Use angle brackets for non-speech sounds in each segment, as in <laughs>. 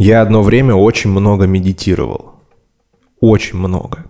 Я одно время очень много медитировал. Очень много.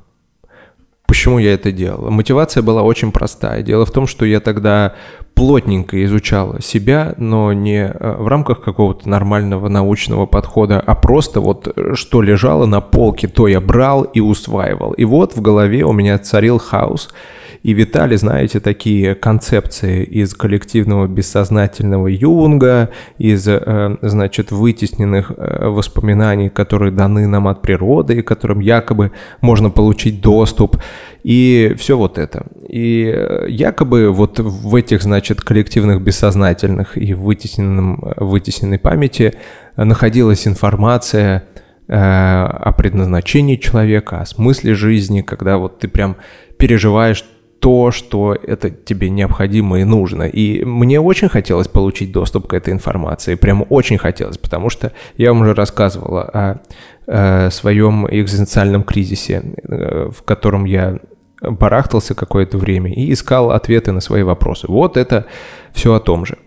Почему я это делал? Мотивация была очень простая. Дело в том, что я тогда плотненько изучал себя, но не э, в рамках какого-то нормального научного подхода, а просто вот э, что лежало на полке, то я брал и усваивал. И вот в голове у меня царил хаос – и витали, знаете, такие концепции из коллективного бессознательного Юнга, из, э, значит, вытесненных э, воспоминаний, которые даны нам от природы, и которым якобы можно получить доступ, и все вот это. И э, якобы вот в этих, значит, коллективных бессознательных и вытесненном, вытесненной памяти находилась информация, о предназначении человека, о смысле жизни, когда вот ты прям переживаешь то, что это тебе необходимо и нужно. И мне очень хотелось получить доступ к этой информации, прямо очень хотелось, потому что я вам уже рассказывала о, о своем экзистенциальном кризисе, э, в котором я барахтался какое-то время и искал ответы на свои вопросы. Вот это все о том же.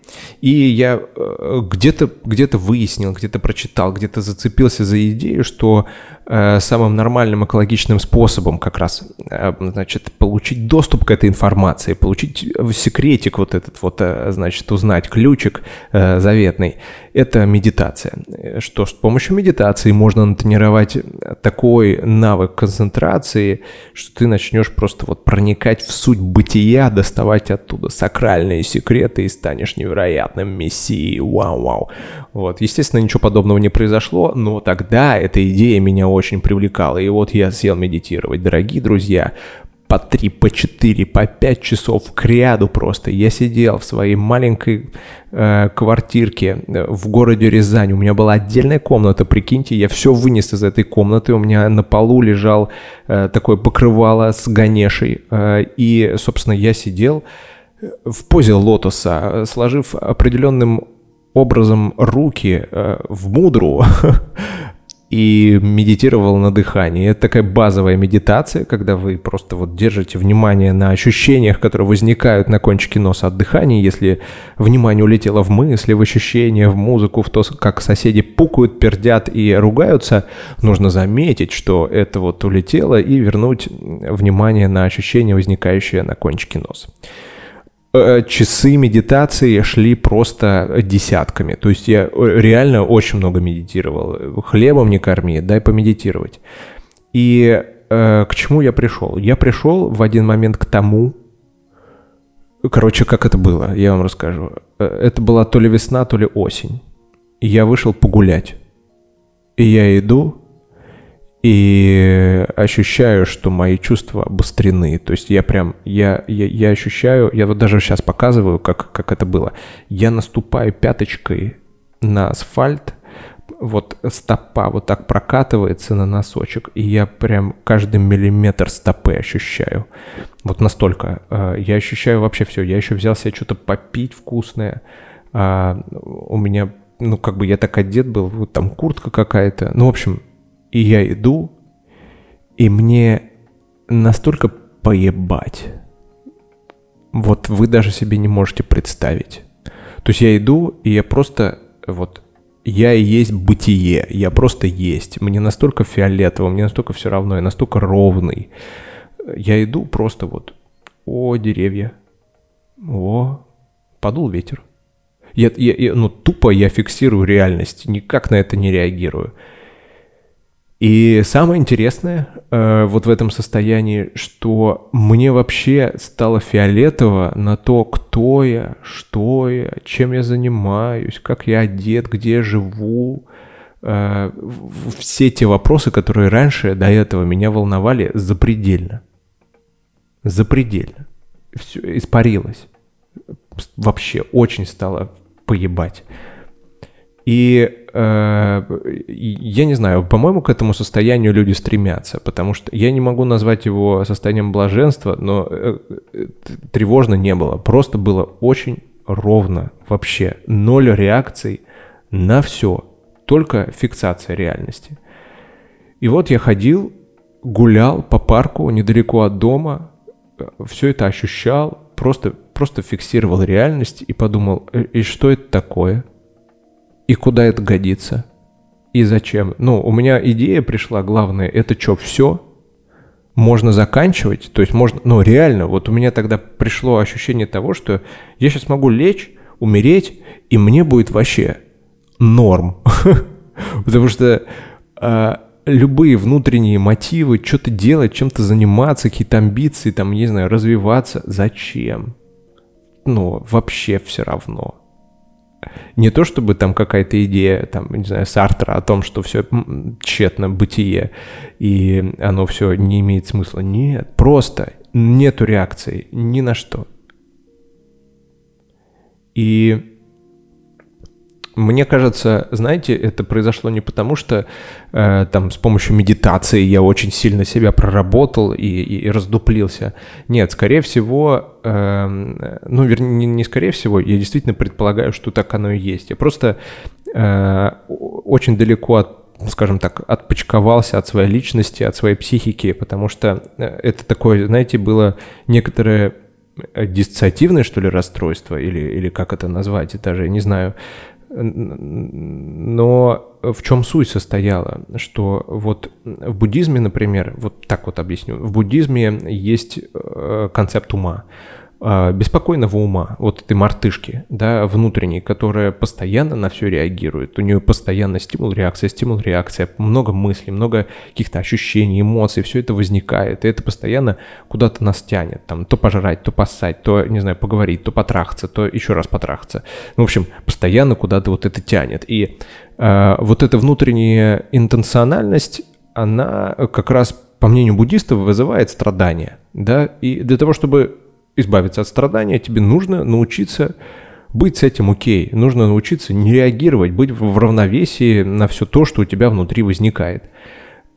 И я э, где-то где выяснил, где-то прочитал, где-то зацепился за идею, что э, самым нормальным экологичным способом как раз, э, значит, получить доступ к этой информации, получить секретик вот этот вот, значит, узнать ключик заветный, это медитация. Что с помощью медитации можно натренировать такой навык концентрации, что ты начнешь просто вот проникать в суть бытия, доставать оттуда сакральные секреты и станешь невероятным мессией. Вау-вау. Вот. Естественно, ничего подобного не произошло, но тогда эта идея меня очень привлекала. И вот я сел медитировать. Дорогие друзья, по 3, по 4, по 5 часов к ряду просто. Я сидел в своей маленькой э, квартирке э, в городе Рязань. У меня была отдельная комната, прикиньте, я все вынес из этой комнаты. У меня на полу лежал э, такое покрывало с ганешей. Э, и, собственно, я сидел в позе лотоса, э, сложив определенным образом руки э, в мудру, <laughs> и медитировал на дыхании. Это такая базовая медитация, когда вы просто вот держите внимание на ощущениях, которые возникают на кончике носа от дыхания. Если внимание улетело в мысли, в ощущения, в музыку, в то, как соседи пукают, пердят и ругаются, нужно заметить, что это вот улетело и вернуть внимание на ощущения, возникающие на кончике носа. Э, часы медитации шли просто десятками. То есть я э, реально очень много медитировал. Хлебом не корми, дай помедитировать. И э, к чему я пришел? Я пришел в один момент к тому, короче, как это было, я вам расскажу. Э, это была то ли весна, то ли осень. Я вышел погулять. И я иду, и ощущаю, что мои чувства обострены. То есть я прям, я, я, я ощущаю, я вот даже сейчас показываю, как, как это было. Я наступаю пяточкой на асфальт, вот стопа вот так прокатывается на носочек, и я прям каждый миллиметр стопы ощущаю. Вот настолько. Э, я ощущаю вообще все. Я еще взял себе что-то попить вкусное. А, у меня, ну, как бы я так одет был, вот там куртка какая-то. Ну, в общем, и я иду, и мне настолько поебать. Вот вы даже себе не можете представить. То есть я иду, и я просто вот я и есть бытие, я просто есть. Мне настолько фиолетово, мне настолько все равно, я настолько ровный. Я иду просто вот, о, деревья, о, подул ветер. Я, я, я, ну, тупо я фиксирую реальность, никак на это не реагирую. И самое интересное э, вот в этом состоянии, что мне вообще стало фиолетово на то, кто я, что я, чем я занимаюсь, как я одет, где я живу. Э, все те вопросы, которые раньше до этого меня волновали запредельно. Запредельно. Все испарилось. Вообще очень стало поебать. И я не знаю, по-моему, к этому состоянию люди стремятся, потому что я не могу назвать его состоянием блаженства, но э, тревожно не было. Просто было очень ровно вообще. Ноль реакций на все. Только фиксация реальности. И вот я ходил, гулял по парку недалеко от дома, э, все это ощущал, просто, просто фиксировал реальность и подумал, «Э, и что это такое? И куда это годится? и зачем. Ну, у меня идея пришла, главное, это что, все? Можно заканчивать? То есть можно, ну, реально, вот у меня тогда пришло ощущение того, что я сейчас могу лечь, умереть, и мне будет вообще норм. <laughs> Потому что а, любые внутренние мотивы, что-то делать, чем-то заниматься, какие-то амбиции, там, не знаю, развиваться, зачем? Ну, вообще все равно. Не то чтобы там какая-то идея, там, не знаю, Сартра о том, что все тщетно бытие, и оно все не имеет смысла. Нет, просто нету реакции ни на что. И мне кажется, знаете, это произошло не потому, что э, там с помощью медитации я очень сильно себя проработал и, и, и раздуплился. Нет, скорее всего, э, ну, вернее, не, скорее всего, я действительно предполагаю, что так оно и есть. Я просто э, очень далеко от скажем так, отпочковался от своей личности, от своей психики, потому что э, это такое, знаете, было некоторое диссоциативное, что ли, расстройство, или, или как это назвать, это же, не знаю, но в чем суть состояла? Что вот в буддизме, например, вот так вот объясню, в буддизме есть э, концепт ума. А, беспокойного ума, вот этой мартышки, да, внутренней, которая постоянно на все реагирует. У нее постоянно стимул-реакция, стимул-реакция, много мыслей, много каких-то ощущений, эмоций, все это возникает, и это постоянно куда-то нас тянет, там, то пожрать, то поссать, то, не знаю, поговорить, то потрахаться, то еще раз потрахаться. Ну, в общем, постоянно куда-то вот это тянет. И э, вот эта внутренняя интенциональность, она как раз, по мнению буддистов, вызывает страдания, да, и для того, чтобы избавиться от страдания, тебе нужно научиться быть с этим окей. Нужно научиться не реагировать, быть в равновесии на все то, что у тебя внутри возникает.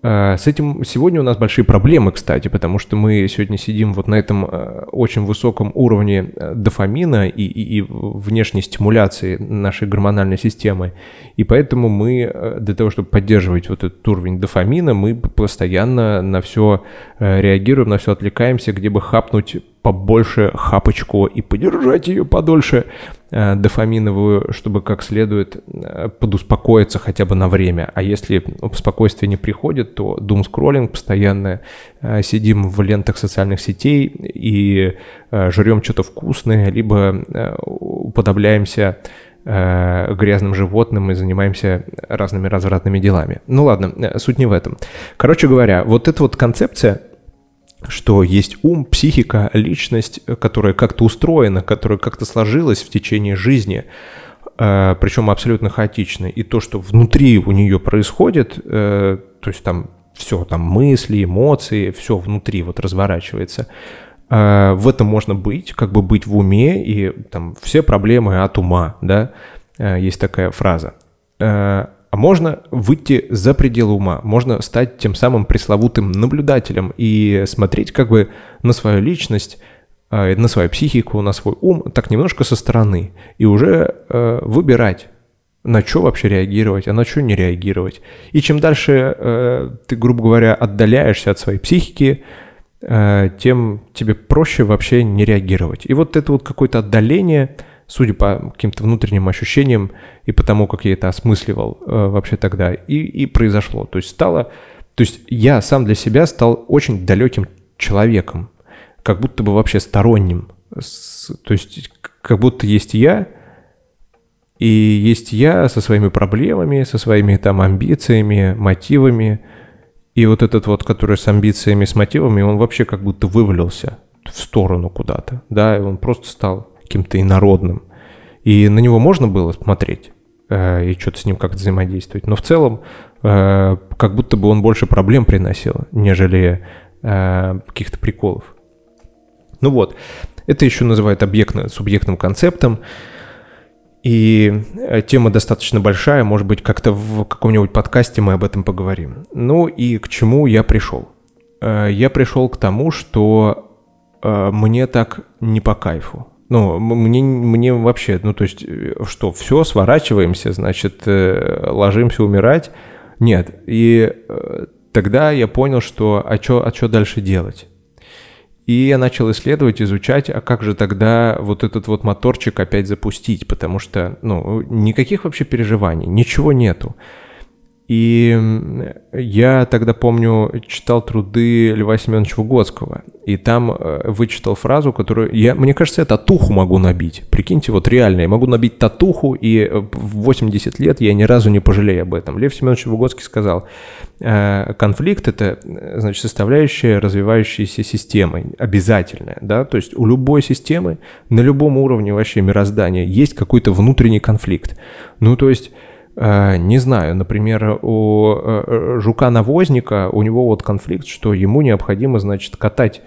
А, с этим сегодня у нас большие проблемы, кстати, потому что мы сегодня сидим вот на этом а, очень высоком уровне а, дофамина и, и, и внешней стимуляции нашей гормональной системы. И поэтому мы для того, чтобы поддерживать вот этот уровень дофамина, мы постоянно на все реагируем, на все отвлекаемся, где бы хапнуть побольше хапочку и подержать ее подольше э, дофаминовую, чтобы как следует э, подуспокоиться хотя бы на время. А если спокойствие не приходит, то дум скроллинг постоянно э, сидим в лентах социальных сетей и э, жрем что-то вкусное, либо э, уподобляемся грязным животным и занимаемся разными развратными делами. Ну ладно, суть не в этом. Короче говоря, вот эта вот концепция что есть ум, психика, личность, которая как-то устроена, которая как-то сложилась в течение жизни, э, причем абсолютно хаотично. И то, что внутри у нее происходит, э, то есть там все, там мысли, эмоции, все внутри вот разворачивается. Э, в этом можно быть, как бы быть в уме, и там все проблемы от ума, да, есть такая фраза. А можно выйти за пределы ума, можно стать тем самым пресловутым наблюдателем и смотреть как бы на свою личность, а, на свою психику, на свой ум так немножко со стороны и уже э, выбирать, на что вообще реагировать, а на что не реагировать. И чем дальше э, ты, грубо говоря, отдаляешься от своей психики, э, тем тебе проще вообще не реагировать. И вот это вот какое-то отдаление – судя по каким-то внутренним ощущениям и по тому, как я это осмысливал э, вообще тогда, и, и произошло. То есть стало... То есть я сам для себя стал очень далеким человеком, как будто бы вообще сторонним. С, то есть как будто есть я, и есть я со своими проблемами, со своими там амбициями, мотивами. И вот этот вот, который с амбициями, с мотивами, он вообще как будто вывалился в сторону куда-то, да, и он просто стал каким-то инородным. И на него можно было смотреть э, и что-то с ним как-то взаимодействовать. Но в целом, э, как будто бы он больше проблем приносил, нежели э, каких-то приколов. Ну вот, это еще называют объектно-субъектным концептом. И э, тема достаточно большая, может быть, как-то в каком-нибудь подкасте мы об этом поговорим. Ну и к чему я пришел? Э, я пришел к тому, что э, мне так не по кайфу. Ну, мне, мне вообще, ну, то есть, э, что, все, сворачиваемся, значит, э, ложимся умирать? Нет. И э, тогда я понял, что, а что а чё дальше делать? И я начал исследовать, изучать, а как же тогда вот этот вот моторчик опять запустить, потому что, ну, никаких вообще переживаний, ничего нету. И я тогда, помню, читал труды Льва Семеновича Выгодского, и там э, вычитал фразу, которую я, мне кажется, я татуху могу набить. Прикиньте, вот реально, я могу набить татуху, и э, в 80 лет я ни разу не пожалею об этом. Лев Семенович Выгодский сказал, э, конфликт — это, значит, составляющая развивающейся системы, обязательная, да, то есть у любой системы на любом уровне вообще мироздания есть какой-то внутренний конфликт. Ну, то есть не знаю, например, у э, жука-навозника, у него вот конфликт, что ему необходимо, значит, катать,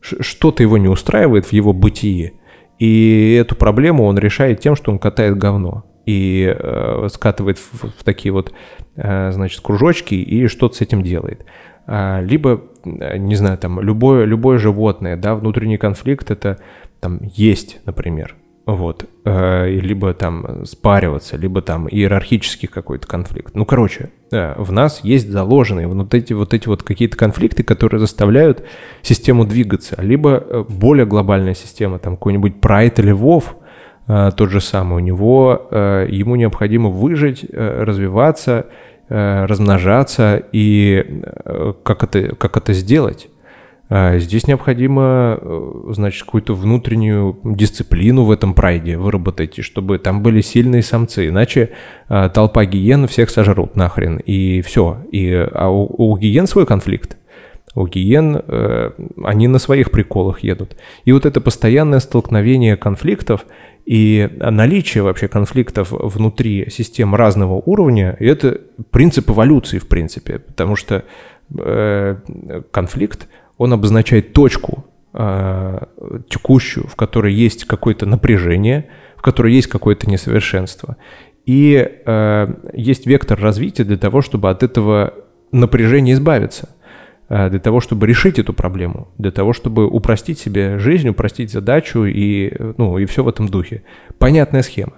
что-то его не устраивает в его бытии, и эту проблему он решает тем, что он катает говно и э, скатывает в, такие вот, э, значит, кружочки и что-то с этим делает. А, либо, не знаю, там, любое, любое животное, да, внутренний конфликт это там есть, например, вот, э, либо там спариваться, либо там иерархический какой-то конфликт. Ну, короче, да, в нас есть заложенные вот эти вот эти вот какие-то конфликты, которые заставляют систему двигаться, либо э, более глобальная система, там какой-нибудь Прайд или Вов, э, тот же самый, у него, ему необходимо выжить, развиваться, размножаться, и как это, как это сделать? А здесь необходимо, э, значит, какую-то внутреннюю дисциплину в этом прайде выработать, чтобы там были сильные самцы, иначе а, толпа гиен всех сожрут нахрен, и все. И, а у, у гиен свой конфликт. У гиен, э, они на своих приколах едут. И вот это постоянное столкновение конфликтов и наличие вообще конфликтов внутри систем разного уровня, это принцип эволюции, в принципе, потому что э, конфликт – он обозначает точку э, текущую, в которой есть какое-то напряжение, в которой есть какое-то несовершенство. И э, есть вектор развития для того, чтобы от этого напряжения избавиться, э, для того, чтобы решить эту проблему, для того, чтобы упростить себе жизнь, упростить задачу и, ну, и все в этом духе. Понятная схема.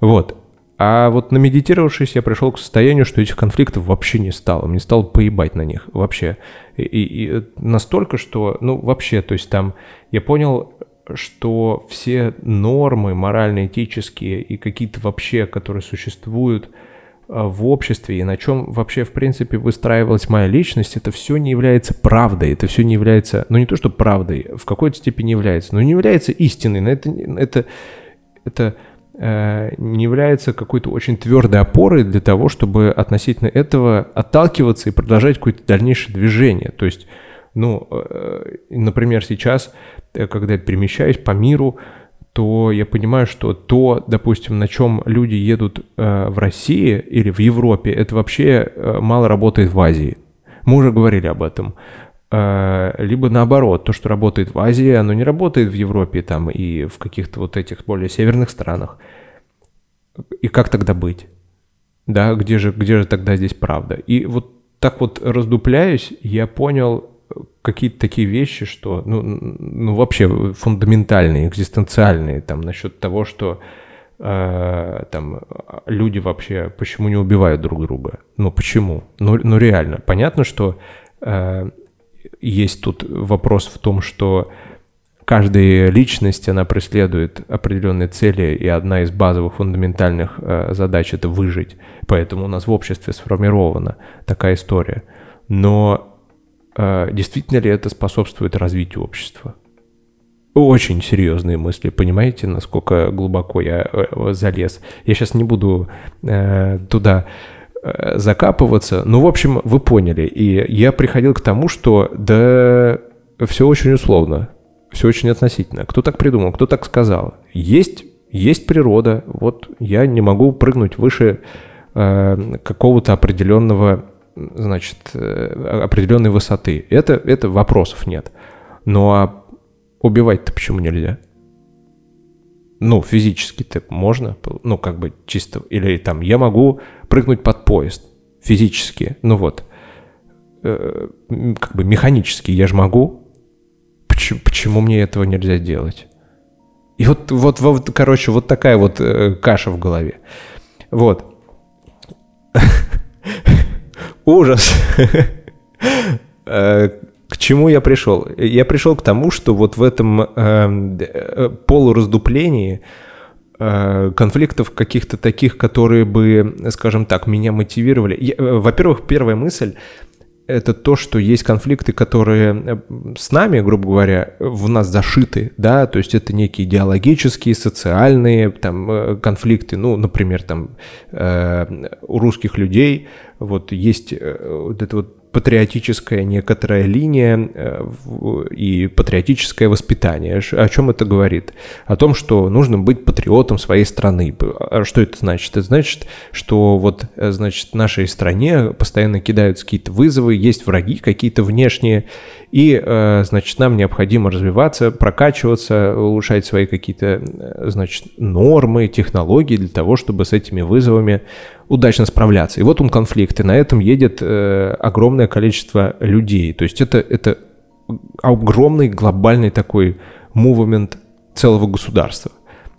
Вот. А вот намедитировавшись, я пришел к состоянию, что этих конфликтов вообще не стало. Мне стало поебать на них вообще. И, и, и настолько, что, ну, вообще, то есть там я понял, что все нормы морально-этические и какие-то вообще, которые существуют а, в обществе и на чем вообще, в принципе, выстраивалась моя личность, это все не является правдой, это все не является, ну не то, что правдой, в какой-то степени является, но не является истиной, но это, это, это Э, не является какой-то очень твердой опорой для того, чтобы относительно этого отталкиваться и продолжать какое-то дальнейшее движение. То есть, ну, э, например, сейчас, э, когда я перемещаюсь по миру, то я понимаю, что то, допустим, на чем люди едут в России или в Европе, это вообще мало работает в Азии. Мы уже говорили об этом. Либо наоборот, то, что работает в Азии, оно не работает в Европе там и в каких-то вот этих более северных странах. И как тогда быть? Да, где же, где же тогда здесь правда? И вот так вот раздупляюсь, я понял какие-то такие вещи, что, ну, ну вообще фундаментальные, экзистенциальные, там, насчет того, что э, там люди вообще почему не убивают друг друга? Ну, почему? Ну, ну реально. Понятно, что э, есть тут вопрос в том, что каждая личность, она преследует определенные цели, и одна из базовых фундаментальных э, задач — это выжить. Поэтому у нас в обществе сформирована такая история. Но э, действительно ли это способствует развитию общества? Очень серьезные мысли, понимаете, насколько глубоко я э, залез. Я сейчас не буду э, туда закапываться, но, в общем, вы поняли. И я приходил к тому, что да, все очень условно все очень относительно. Кто так придумал, кто так сказал. Есть, есть природа. Вот я не могу прыгнуть выше э, какого-то определенного, значит, э, определенной высоты. Это, это вопросов нет. Ну а убивать-то почему нельзя? Ну, физически-то можно, ну, как бы чисто, или там, я могу прыгнуть под поезд физически, ну вот, э, как бы механически я же могу, почему, почему мне этого нельзя делать? И вот, вот, вот короче, вот такая вот э, каша в голове. Вот. <laughs> Ужас. <laughs> Э, к чему я пришел? Я пришел к тому, что вот в этом эм, э, полураздуплении э, конфликтов каких-то таких, которые бы, скажем так, меня мотивировали. Э, во-первых, первая мысль это то, что есть конфликты, которые э, с нами, грубо говоря, в нас зашиты, да, то есть это некие идеологические, социальные там э, конфликты, ну, например, там э, у русских людей вот есть э, вот это вот патриотическая некоторая линия э, и патриотическое воспитание. О чем это говорит? О том, что нужно быть патриотом своей страны. А что это значит? Это значит, что вот, э, значит, нашей стране постоянно кидаются какие-то вызовы, есть враги какие-то внешние, и, э, значит, нам необходимо развиваться, прокачиваться, улучшать свои какие-то, значит, нормы, технологии для того, чтобы с этими вызовами удачно справляться. И вот он конфликт, и на этом едет э, огромное количество людей. То есть это, это огромный глобальный такой мувмент целого государства,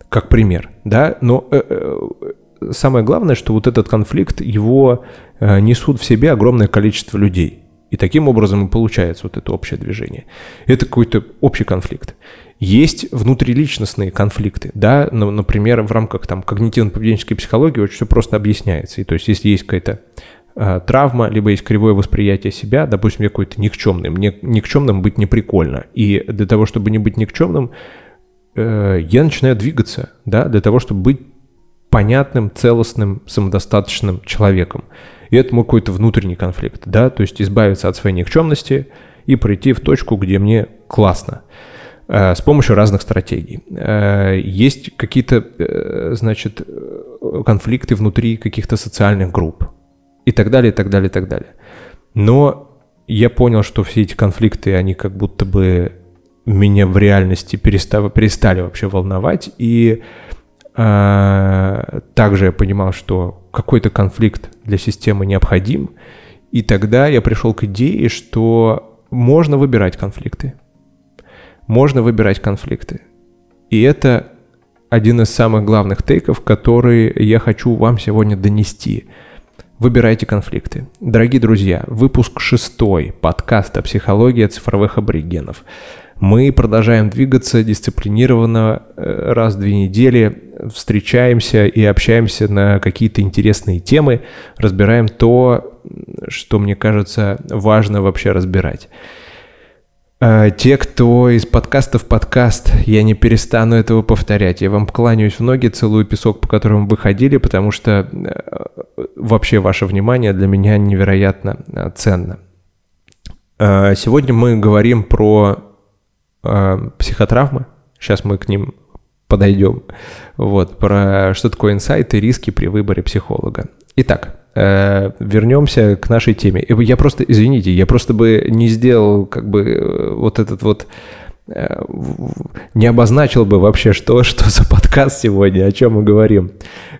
как пример, да, но э, э, самое главное, что вот этот конфликт, его э, несут в себе огромное количество людей. И таким образом и получается вот это общее движение. Это какой-то общий конфликт. Есть внутриличностные конфликты, да, например, в рамках там когнитивно-поведенческой психологии очень все просто объясняется. И то есть если есть какая-то э, травма, либо есть кривое восприятие себя, допустим, я какой-то никчемный, мне никчемным быть не прикольно. И для того, чтобы не быть никчемным, э, я начинаю двигаться, да, для того, чтобы быть понятным, целостным, самодостаточным человеком. И это мой какой-то внутренний конфликт, да, то есть избавиться от своей никчемности и прийти в точку, где мне классно. Э, с помощью разных стратегий. Э, есть какие-то, э, значит, конфликты внутри каких-то социальных групп и так далее, и так далее, и так далее. Но я понял, что все эти конфликты, они как будто бы меня в реальности перестали, перестали вообще волновать. И э, также я понимал, что какой-то конфликт для системы необходим. И тогда я пришел к идее, что можно выбирать конфликты можно выбирать конфликты. И это один из самых главных тейков, которые я хочу вам сегодня донести. Выбирайте конфликты. Дорогие друзья, выпуск шестой подкаста «Психология цифровых аборигенов». Мы продолжаем двигаться дисциплинированно э, раз в две недели, встречаемся и общаемся на какие-то интересные темы, разбираем то, что мне кажется важно вообще разбирать. А, те, кто из подкаста в подкаст, я не перестану этого повторять. Я вам кланяюсь в ноги, целую песок, по которому вы ходили, потому что э, вообще ваше внимание для меня невероятно э, ценно. Сегодня мы говорим про э, психотравмы. Сейчас мы к ним подойдем. Вот, про что такое инсайты, риски при выборе психолога. Итак, э, вернемся к нашей теме. Я просто, извините, я просто бы не сделал как бы э, вот этот вот не обозначил бы вообще, что, <laughs> что за подкаст сегодня, о чем мы говорим.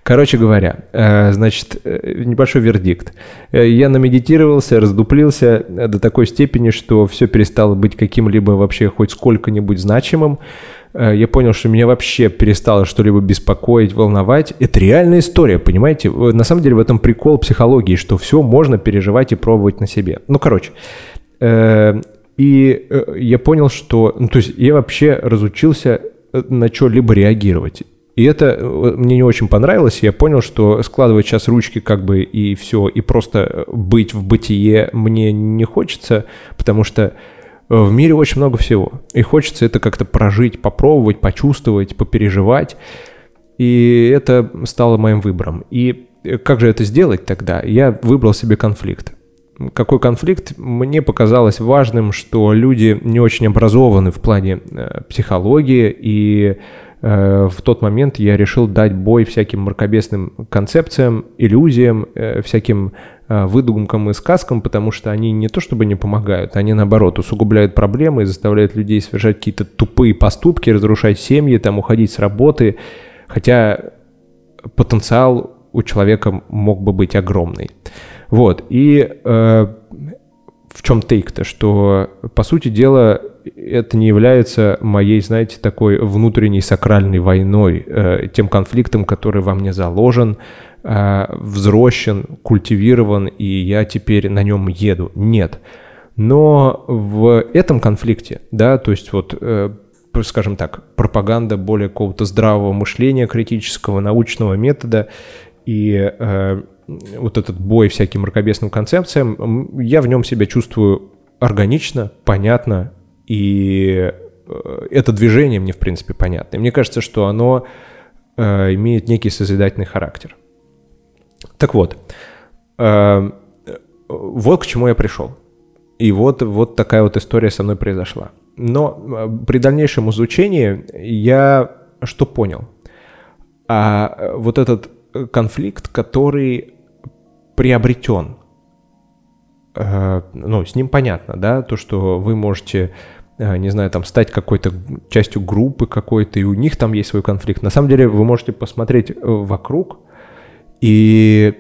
Короче говоря, э, значит, небольшой вердикт. Я намедитировался, раздуплился до такой степени, что все перестало быть каким-либо вообще хоть сколько-нибудь значимым. Э, я понял, что меня вообще перестало что-либо беспокоить, волновать. Это реальная история, понимаете? На самом деле в этом прикол психологии, что все можно переживать и пробовать на себе. Ну, короче. Э, и э, я понял, что... Ну, то есть я вообще разучился на что-либо реагировать. И это мне не очень понравилось. Я понял, что складывать сейчас ручки как бы и все, и просто быть в бытие мне не хочется, потому что Э, в мире очень много всего. И хочется это как-то прожить, попробовать, почувствовать, попереживать. И это стало моим выбором. И э, как же это сделать тогда? Я выбрал себе конфликт. Какой конфликт? Мне показалось важным, что люди не очень образованы в плане э, психологии, и э, в тот момент я решил дать бой всяким мракобесным концепциям, иллюзиям, э, всяким Э, выдумкам и сказкам, потому что они не то чтобы не помогают, они наоборот усугубляют проблемы и заставляют людей совершать какие-то тупые поступки, разрушать семьи, там уходить с работы, хотя потенциал у человека мог бы быть огромный. Вот, и э, в чем тейк-то, что, по сути дела, это не является моей, знаете, такой внутренней сакральной войной, э, тем конфликтом, который во мне заложен, э, взрощен, культивирован, и я теперь на нем еду. Нет. Но в этом конфликте, да, то есть вот э, скажем так, пропаганда более какого-то здравого мышления, критического, научного метода и э, вот этот бой всяким мракобесным концепциям, я в нем себя чувствую органично, понятно, и э, это движение мне, в принципе, понятно. И мне кажется, что оно э, имеет некий созидательный характер. Так вот, э, вот к чему я пришел. И вот, вот такая вот история со мной произошла. Но при дальнейшем изучении я что понял? А вот этот конфликт, который приобретен, э, ну, с ним понятно, да, то, что вы можете не знаю, там, стать какой-то частью группы какой-то, и у них там есть свой конфликт. На самом деле вы можете посмотреть вокруг и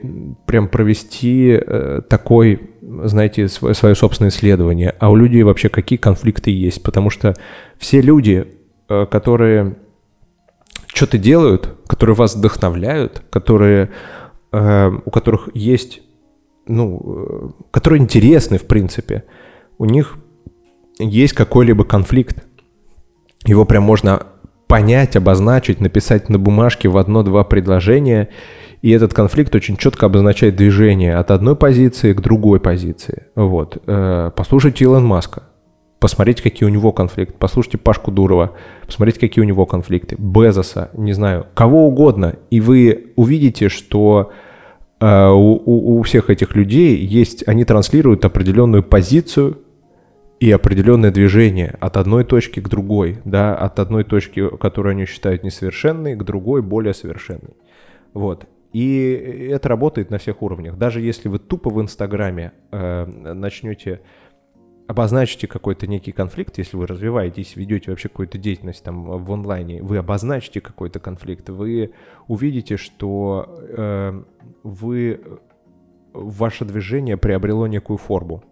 прям провести такой знаете, свое, собственное исследование, а у людей вообще какие конфликты есть, потому что все люди, э, которые что-то делают, которые вас вдохновляют, которые, э, у которых есть, ну, э, которые интересны, в принципе, у них есть какой-либо конфликт. Его прям можно понять, обозначить, написать на бумажке в одно-два предложения – и этот конфликт очень четко обозначает движение от одной позиции к другой позиции. Вот. Э, послушайте Илон Маска, посмотрите, какие у него конфликты. Послушайте Пашку Дурова, посмотрите, какие у него конфликты. Безоса, не знаю, кого угодно. И вы увидите, что э, у, у всех этих людей есть, они транслируют определенную позицию и определенное движение от одной точки к другой, да, от одной точки, которую они считают несовершенной, к другой, более совершенной. Вот. И это работает на всех уровнях. Даже если вы тупо в Инстаграме э, начнете обозначите какой-то некий конфликт, если вы развиваетесь, ведете вообще какую-то деятельность там в онлайне, вы обозначите какой-то конфликт, вы увидите, что э, вы ваше движение приобрело некую форму,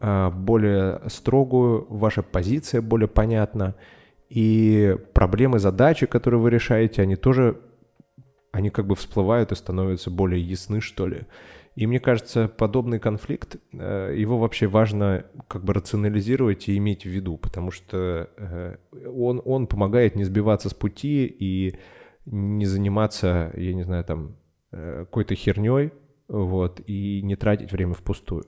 э, более строгую, ваша позиция более понятна, и проблемы, задачи, которые вы решаете, они тоже они как бы всплывают и становятся более ясны, что ли. И мне кажется, подобный конфликт, э, его вообще важно как бы рационализировать и иметь в виду, потому что э, он, он помогает не сбиваться с пути и не заниматься, я не знаю, там, э, какой-то херней, вот, и не тратить время впустую.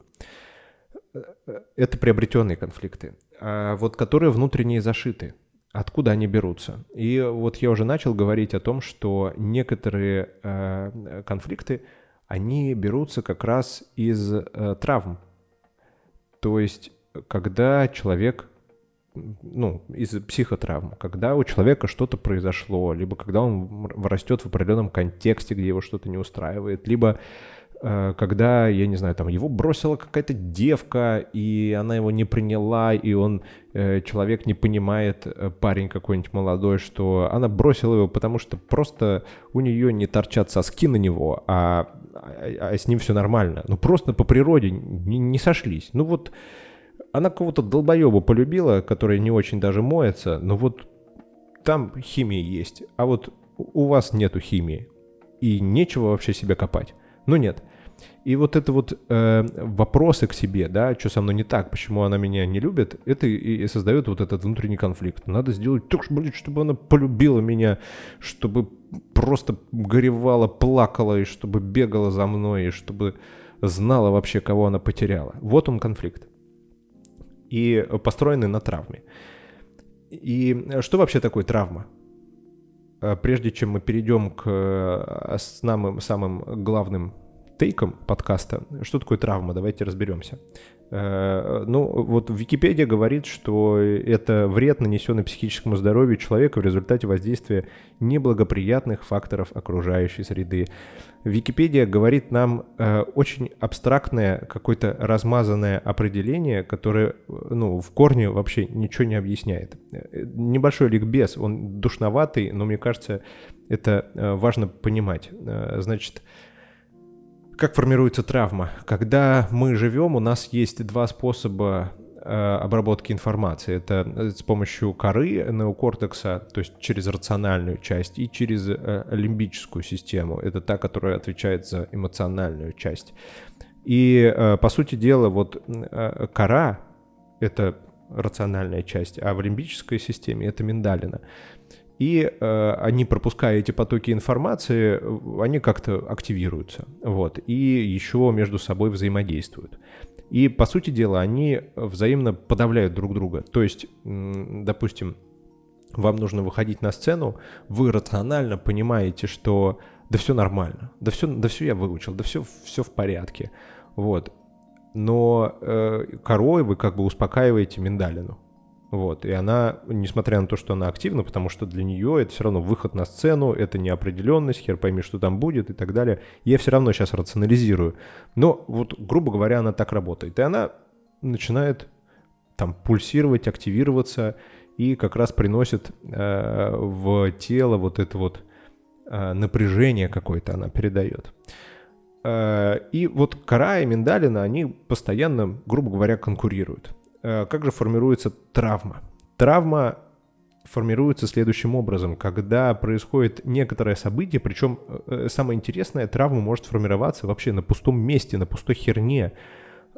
Это приобретенные конфликты, а вот которые внутренние зашиты – откуда они берутся. И вот я уже начал говорить о том, что некоторые конфликты, они берутся как раз из э, травм. То есть, когда человек, ну, из психотравм, когда у человека что-то произошло, либо когда он растет в определенном контексте, где его что-то не устраивает, либо Э, когда, я не знаю, там его бросила какая-то девка, и она его не приняла, и он, э, человек не понимает, э, парень какой-нибудь молодой, что она бросила его, потому что просто у нее не торчат соски на него, а, а, а с ним все нормально. Ну просто по природе не, не сошлись. Ну вот она кого-то долбоеба полюбила, который не очень даже моется, но вот там химия есть, а вот у вас нету химии, и нечего вообще себя копать. Ну нет. И вот это вот э, вопросы к себе, да, что со мной не так, почему она меня не любит, это и, создает вот этот внутренний конфликт. Надо сделать так, блин, чтобы она полюбила меня, чтобы просто горевала, плакала, и чтобы бегала за мной, и чтобы знала вообще, кого она потеряла. Вот он конфликт. И построенный на травме. И что вообще такое травма? Э, прежде чем мы перейдем к э, самым, самым главным тейком подкаста, что такое травма, давайте разберемся. Э, ну, вот Википедия говорит, что это вред, нанесенный психическому здоровью человека в результате воздействия неблагоприятных факторов окружающей среды. Википедия говорит нам э, очень абстрактное, какое-то размазанное определение, которое ну, в корне вообще ничего не объясняет. Э, небольшой ликбез, он душноватый, но мне кажется, это важно понимать. Значит, как формируется травма? Когда мы живем, у нас есть два способа э, обработки информации. Это э, с помощью коры неокортекса, то есть через рациональную часть, и через э, лимбическую систему. Это та, которая отвечает за эмоциональную часть. И, по сути дела, вот кора — это рациональная часть, а в лимбической системе это миндалина. И э, они, пропуская эти потоки информации, они как-то активируются, вот, и еще между собой взаимодействуют. И, по сути дела, они взаимно подавляют друг друга. То есть, допустим, вам нужно выходить на сцену, вы рационально понимаете, что да все нормально, да все, да все я выучил, да все, все в порядке, вот. Но э, корой вы как бы успокаиваете миндалину. Вот, и она, несмотря на то, что она активна, потому что для нее это все равно выход на сцену, это неопределенность, хер пойми, что там будет и так далее. Я все равно сейчас рационализирую. Но вот, грубо говоря, она так работает. И она начинает там пульсировать, активироваться и как раз приносит э, в тело вот это вот э, напряжение какое-то она передает. Э, и вот кора и миндалина, они постоянно, грубо говоря, конкурируют. Э, как же формируется травма? Травма формируется следующим образом. Когда происходит некоторое событие, причем э, самое интересное, травма может формироваться вообще на пустом месте, на пустой херне.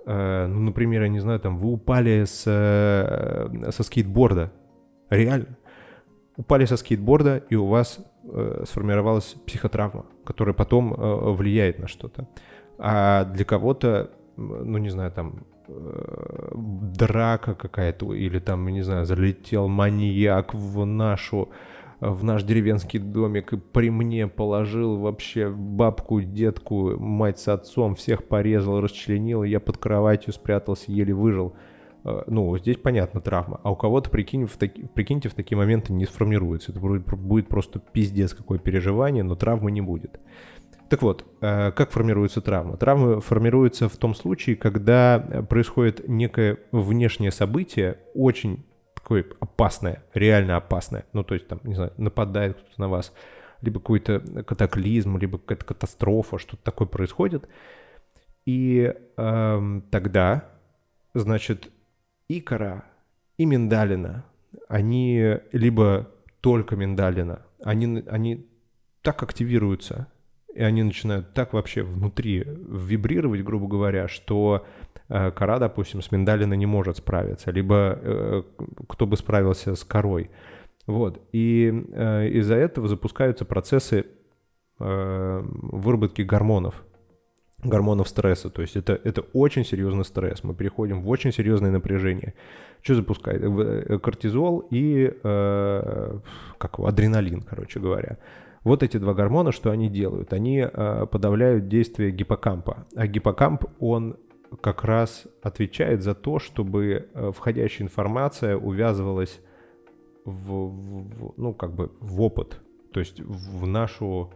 Э, ну, например, я не знаю, там вы упали с, со скейтборда. Реально. Упали со скейтборда, и у вас сформировалась психотравма, которая потом влияет на что-то. А для кого-то, ну не знаю, там Э, драка какая-то, или там, не знаю, залетел маньяк в нашу в наш деревенский домик и при мне положил вообще бабку, детку, мать с отцом, всех порезал, расчленил, я под кроватью спрятался, еле выжил. Э, ну, здесь понятно травма. А у кого-то, прикинь, в таки, прикиньте, в такие моменты не сформируется. Это будет просто пиздец какое переживание, но травмы не будет. Так вот, э, как формируется травма? Травма формируется в том случае, когда происходит некое внешнее событие, очень такое опасное, реально опасное. Ну, то есть, там, не знаю, нападает кто-то на вас, либо какой-то катаклизм, либо какая-то катастрофа, что-то такое происходит. И э, тогда, значит, и кора, и миндалина, они либо только миндалина, они, они так активируются, и они начинают так вообще внутри вибрировать, грубо говоря, что э, кора, допустим, с миндалиной не может справиться, либо э, кто бы справился с корой. Вот. И э, из-за этого запускаются процессы выработки гормонов, гормонов стресса. То есть это, это очень серьезный стресс. Мы переходим в очень серьезное напряжение. Что запускает? Кортизол и э, как адреналин, короче говоря. Вот эти два гормона, что они делают? Они э, подавляют действие гиппокампа. А гиппокамп, он как раз отвечает за то, чтобы э, входящая информация увязывалась в, в, ну, как бы в опыт, то есть в нашу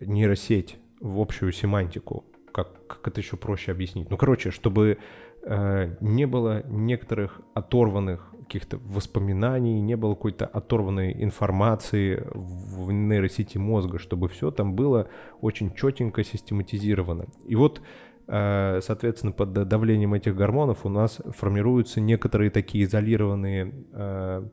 нейросеть, в общую семантику. Как, как это еще проще объяснить? Ну, короче, чтобы э, не было некоторых оторванных каких-то воспоминаний, не было какой-то оторванной информации в нейросети мозга, чтобы все там было очень четенько систематизировано. И вот, э, соответственно, под давлением этих гормонов у нас формируются некоторые такие изолированные э,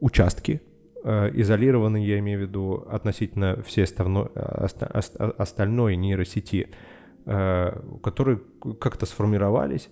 участки, э, изолированные, я имею в виду, относительно всей остальной, нейросети, которые как-то сформировались,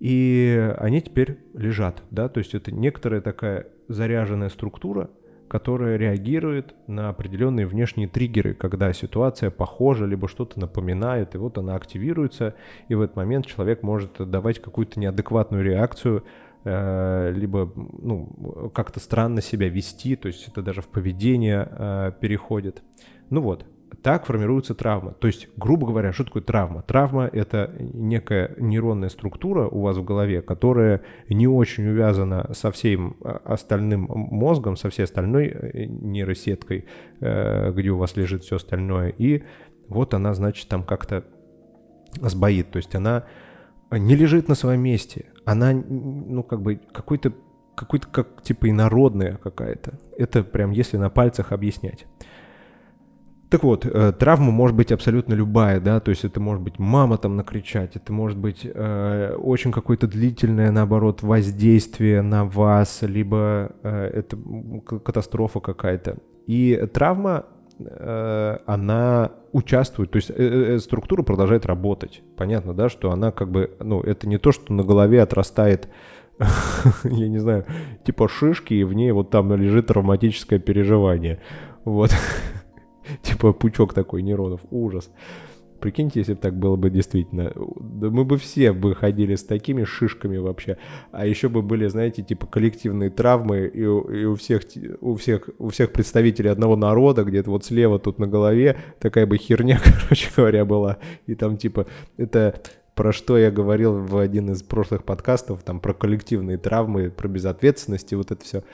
и они теперь лежат, да, то есть это некоторая такая заряженная структура, которая реагирует на определенные внешние триггеры, когда ситуация похожа, либо что-то напоминает, и вот она активируется, и в этот момент человек может давать какую-то неадекватную реакцию, э, либо ну, как-то странно себя вести, то есть это даже в поведение э, переходит. Ну вот, так формируется травма. То есть, грубо говоря, что такое травма? Травма — это некая нейронная структура у вас в голове, которая не очень увязана со всем а, остальным мозгом, со всей остальной э, нейросеткой, э, где у вас лежит все остальное. И вот она, значит, там как-то сбоит. То есть она не лежит на своем месте. Она, ну, как бы, какой-то какой-то как типа инородная какая-то. Это прям если на пальцах объяснять. Так вот, э, травма может быть абсолютно любая, да, то есть это может быть мама там накричать, это может быть э, очень какое-то длительное, наоборот, воздействие на вас, либо э, это катастрофа какая-то. И травма, э, она участвует, то есть э, э, структура продолжает работать. Понятно, да, что она как бы, ну, это не то, что на голове отрастает <laughs> я не знаю, типа шишки, и в ней вот там лежит травматическое переживание. Вот. <laughs> <laughs> типа пучок такой нейронов. Ужас. Прикиньте, если бы так было бы действительно. Да мы бы все бы ходили с такими шишками вообще. А еще бы были, знаете, типа коллективные травмы и, и у, всех, у, всех, у всех представителей одного народа, где-то вот слева тут на голове такая бы херня, <laughs> короче говоря, была. И там типа это про что я говорил в один из прошлых подкастов, там про коллективные травмы, про безответственность и вот это все.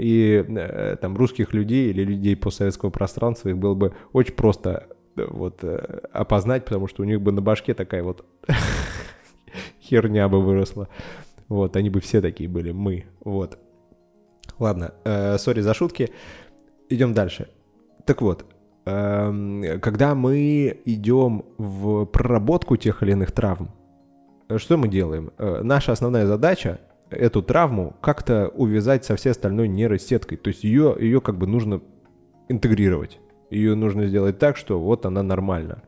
И э, там русских людей или людей постсоветского пространства их было бы очень просто вот э, опознать, потому что у них бы на башке такая вот <laughs> херня бы выросла. Вот, они бы все такие были, мы, вот. Ладно, э, сори за шутки. Идем дальше. Так вот, э, когда мы идем в проработку тех или иных травм, что мы делаем? Э, наша основная задача эту травму как-то увязать со всей остальной нейросеткой. То есть ее, ее как бы нужно интегрировать. Ее нужно сделать так, что вот она нормально.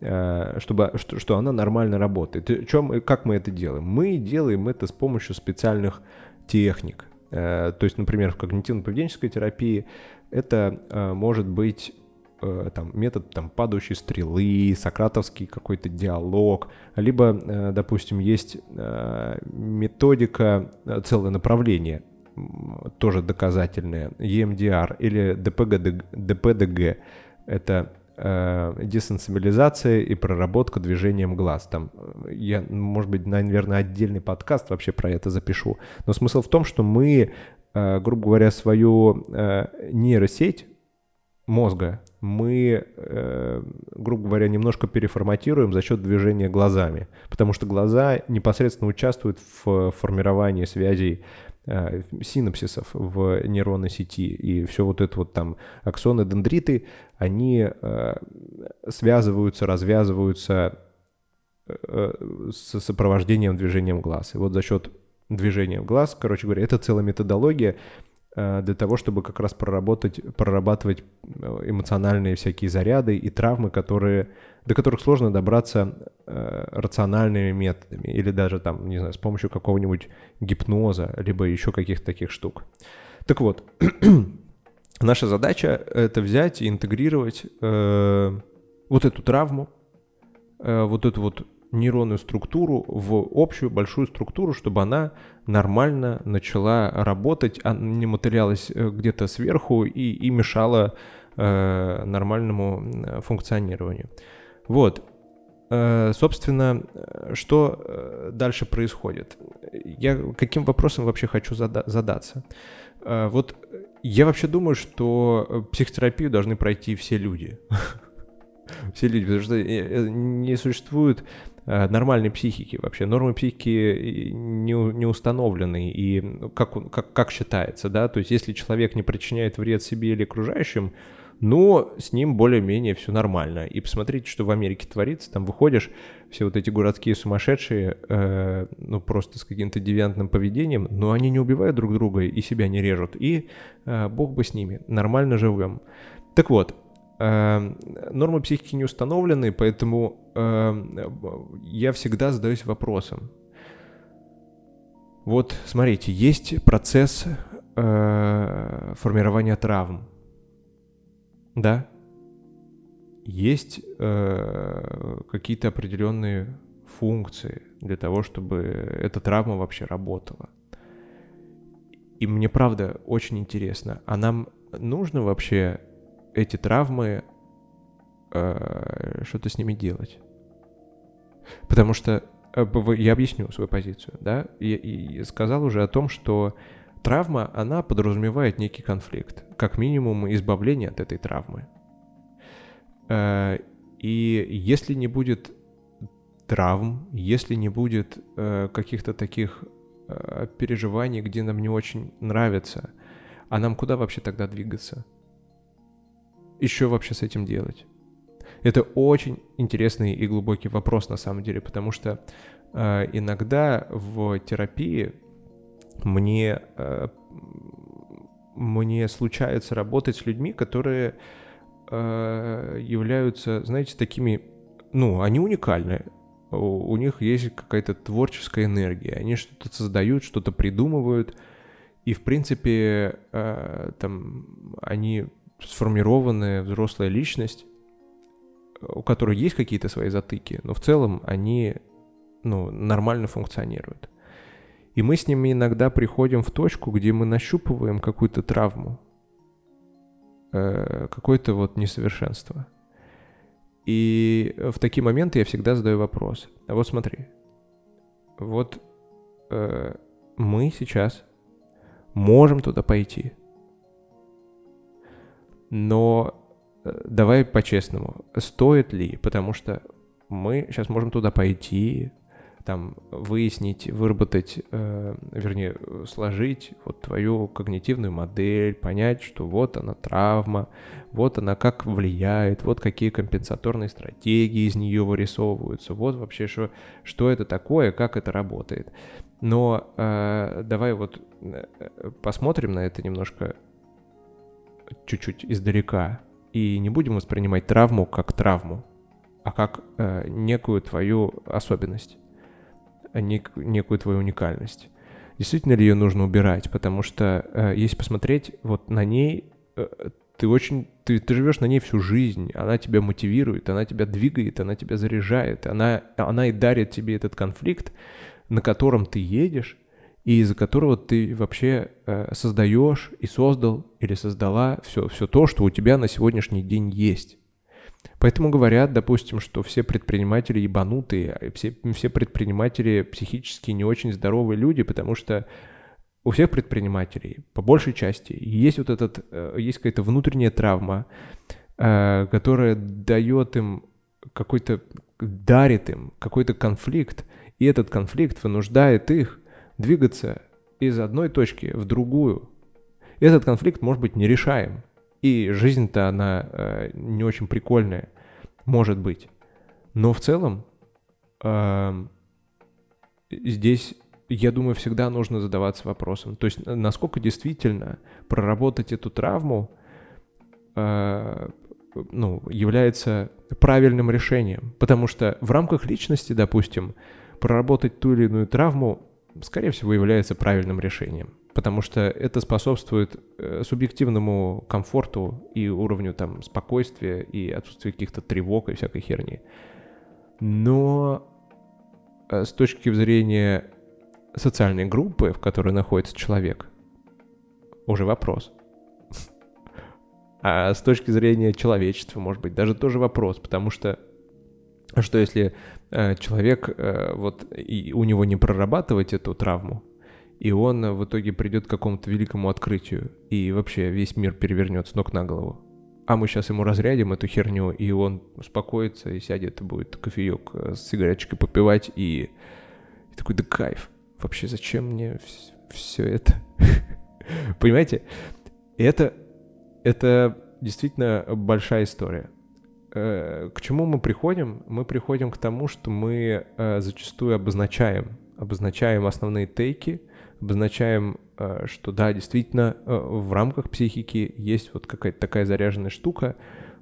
Э, чтобы, что, что она нормально работает. Чем, как мы это делаем? Мы делаем это с помощью специальных техник. Э, то есть, например, в когнитивно-поведенческой терапии это э, может быть там, метод там, падающей стрелы, сократовский какой-то диалог, либо, допустим, есть методика, целое направление – тоже доказательные, EMDR или DPG, DPDG. Это э, десенсибилизация и проработка движением глаз. Там э, я, может быть, наверное, отдельный подкаст вообще про это запишу. Но смысл в том, что мы, э, грубо говоря, свою э, нейросеть мозга мы, э, грубо говоря, немножко переформатируем за счет движения глазами, потому что глаза непосредственно участвуют в формировании связей Э, синапсисов в нейронной сети. И все вот это вот там аксоны, дендриты, они э, связываются, развязываются э, с сопровождением движением глаз. И вот за счет движения глаз, короче говоря, это целая методология, для того, чтобы как раз проработать, прорабатывать э, эмоциональные всякие заряды и травмы, которые, до которых сложно добраться э, рациональными методами или даже там, не знаю, с помощью какого-нибудь гипноза, либо еще каких-то таких штук. Так вот, <clears throat> наша задача это взять и интегрировать э, вот эту травму, э, вот эту вот нейронную структуру в общую большую структуру, чтобы она нормально начала работать, а не мотылялась э, где-то сверху и, и мешала э, нормальному функционированию. Вот. Э, собственно, что э, дальше происходит? Я каким вопросом вообще хочу зада- задаться? Э, вот я вообще думаю, что психотерапию должны пройти все люди. <laughs> Все люди, потому что не существует Э, нормальной психики вообще. Нормы психики не, не установлены, и как, как, как считается, да, то есть если человек не причиняет вред себе или окружающим, ну, с ним более-менее все нормально. И посмотрите, что в Америке творится. Там выходишь, все вот эти городские сумасшедшие, э, ну, просто с каким-то девиантным поведением, но они не убивают друг друга и себя не режут. И э, бог бы с ними, нормально живем. Так вот, нормы психики не установлены, поэтому эм, я всегда задаюсь вопросом. Вот, смотрите, есть процесс э, формирования травм. Да? Есть э, какие-то определенные функции для того, чтобы эта травма вообще работала. И мне правда очень интересно, а нам нужно вообще эти травмы, э, что-то с ними делать. Потому что э, я объясню свою позицию, да, и, и сказал уже о том, что травма, она подразумевает некий конфликт, как минимум избавление от этой травмы. Э, и если не будет травм, если не будет э, каких-то таких переживаний, где нам не очень нравится, а нам куда вообще тогда двигаться? Еще вообще с этим делать? Это очень интересный и глубокий вопрос на самом деле, потому что э, иногда в терапии мне, э, мне случается работать с людьми, которые э, являются, знаете, такими, ну, они уникальны. у, у них есть какая-то творческая энергия, они что-то создают, что-то придумывают, и, в принципе, э, там они сформированная взрослая личность, у которой есть какие-то свои затыки, но в целом они ну, нормально функционируют. И мы с ними иногда приходим в точку, где мы нащупываем какую-то травму, э, какое-то вот несовершенство. И в такие моменты я всегда задаю вопрос. А вот смотри, вот э, мы сейчас можем туда пойти, но э, давай по-честному, стоит ли, потому что мы сейчас можем туда пойти, там выяснить, выработать, э, вернее, сложить вот твою когнитивную модель, понять, что вот она травма, вот она как влияет, вот какие компенсаторные стратегии из нее вырисовываются, вот вообще что, что это такое, как это работает. Но э, давай вот э, посмотрим на это немножко чуть-чуть издалека и не будем воспринимать травму как травму, а как э, некую твою особенность нек, некую твою уникальность. Действительно ли ее нужно убирать? Потому что э, если посмотреть, вот на ней э, ты очень, ты, ты живешь на ней всю жизнь, она тебя мотивирует, она тебя двигает, она тебя заряжает, она, она и дарит тебе этот конфликт, на котором ты едешь, и из-за которого ты вообще э, создаешь и создал или создала все, все то, что у тебя на сегодняшний день есть. Поэтому говорят, допустим, что все предприниматели ебанутые, все, все предприниматели психически не очень здоровые люди, потому что у всех предпринимателей, по большей части, есть вот этот, э, есть какая-то внутренняя травма, э, которая дает им какой-то, дарит им какой-то конфликт, и этот конфликт вынуждает их двигаться из одной точки в другую. Этот конфликт может быть нерешаем, и жизнь-то она э, не очень прикольная, может быть. Но в целом э, здесь, я думаю, всегда нужно задаваться вопросом. То есть насколько действительно проработать эту травму э, ну, является правильным решением. Потому что в рамках личности, допустим, проработать ту или иную травму, скорее всего, является правильным решением потому что это способствует э, субъективному комфорту и уровню там спокойствия и отсутствию каких-то тревог и всякой херни. Но э, с точки зрения социальной группы, в которой находится человек, уже вопрос. А с точки зрения человечества, может быть, даже тоже вопрос, потому что что если человек э, вот и у него не прорабатывать эту травму, и он в итоге придет к какому-то великому открытию, и вообще весь мир перевернется с ног на голову. А мы сейчас ему разрядим эту херню, и он успокоится и сядет, и будет кофеек с сигареточкой попивать, и, и такой, да кайф, вообще зачем мне все это? <laughs> Понимаете? Это, это действительно большая история. Э, к чему мы приходим? Мы приходим к тому, что мы э, зачастую обозначаем, обозначаем основные тейки – обозначаем, э, что да, действительно, в рамках психики есть вот какая-то такая заряженная штука,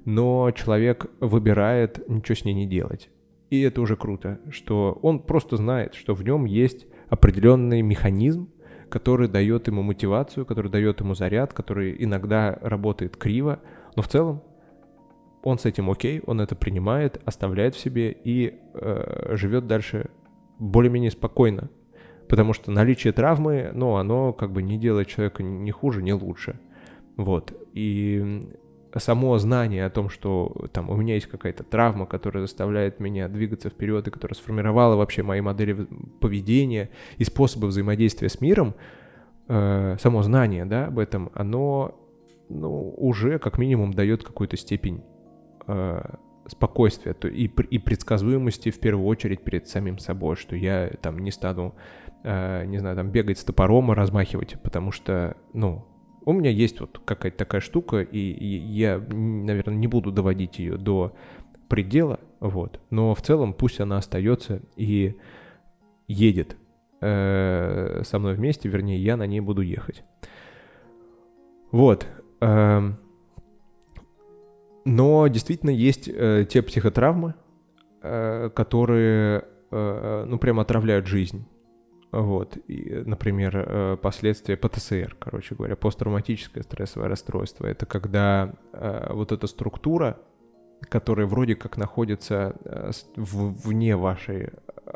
но человек выбирает ничего с ней не делать. И это уже круто, что он просто знает, что в нем есть определенный механизм, который дает ему мотивацию, который дает ему заряд, который иногда работает криво, но в целом он с этим окей, он это принимает, оставляет в себе и э, живет дальше более-менее спокойно, Потому что наличие травмы, ну, оно как бы не делает человека ни хуже, ни лучше. Вот. И само знание о том, что там у меня есть какая-то травма, которая заставляет меня двигаться вперед и которая сформировала вообще мои модели поведения и способы взаимодействия с миром, э, само знание, да, об этом, оно ну, уже как минимум дает какую-то степень э, спокойствия то и, и предсказуемости в первую очередь перед самим собой, что я там не стану э, не знаю, там бегать с топором и размахивать, потому что, ну, у меня есть вот какая-то такая штука, и, и я, наверное, не буду доводить ее до предела, вот, но в целом пусть она остается и едет э, со мной вместе, вернее, я на ней буду ехать. Вот. Э, но действительно есть э, те психотравмы, э, которые э, ну, прям отравляют жизнь. Вот, и, например, э, последствия ПТСР, короче говоря, посттравматическое стрессовое расстройство. Это когда э, вот эта структура, которая вроде как находится э, вне вашей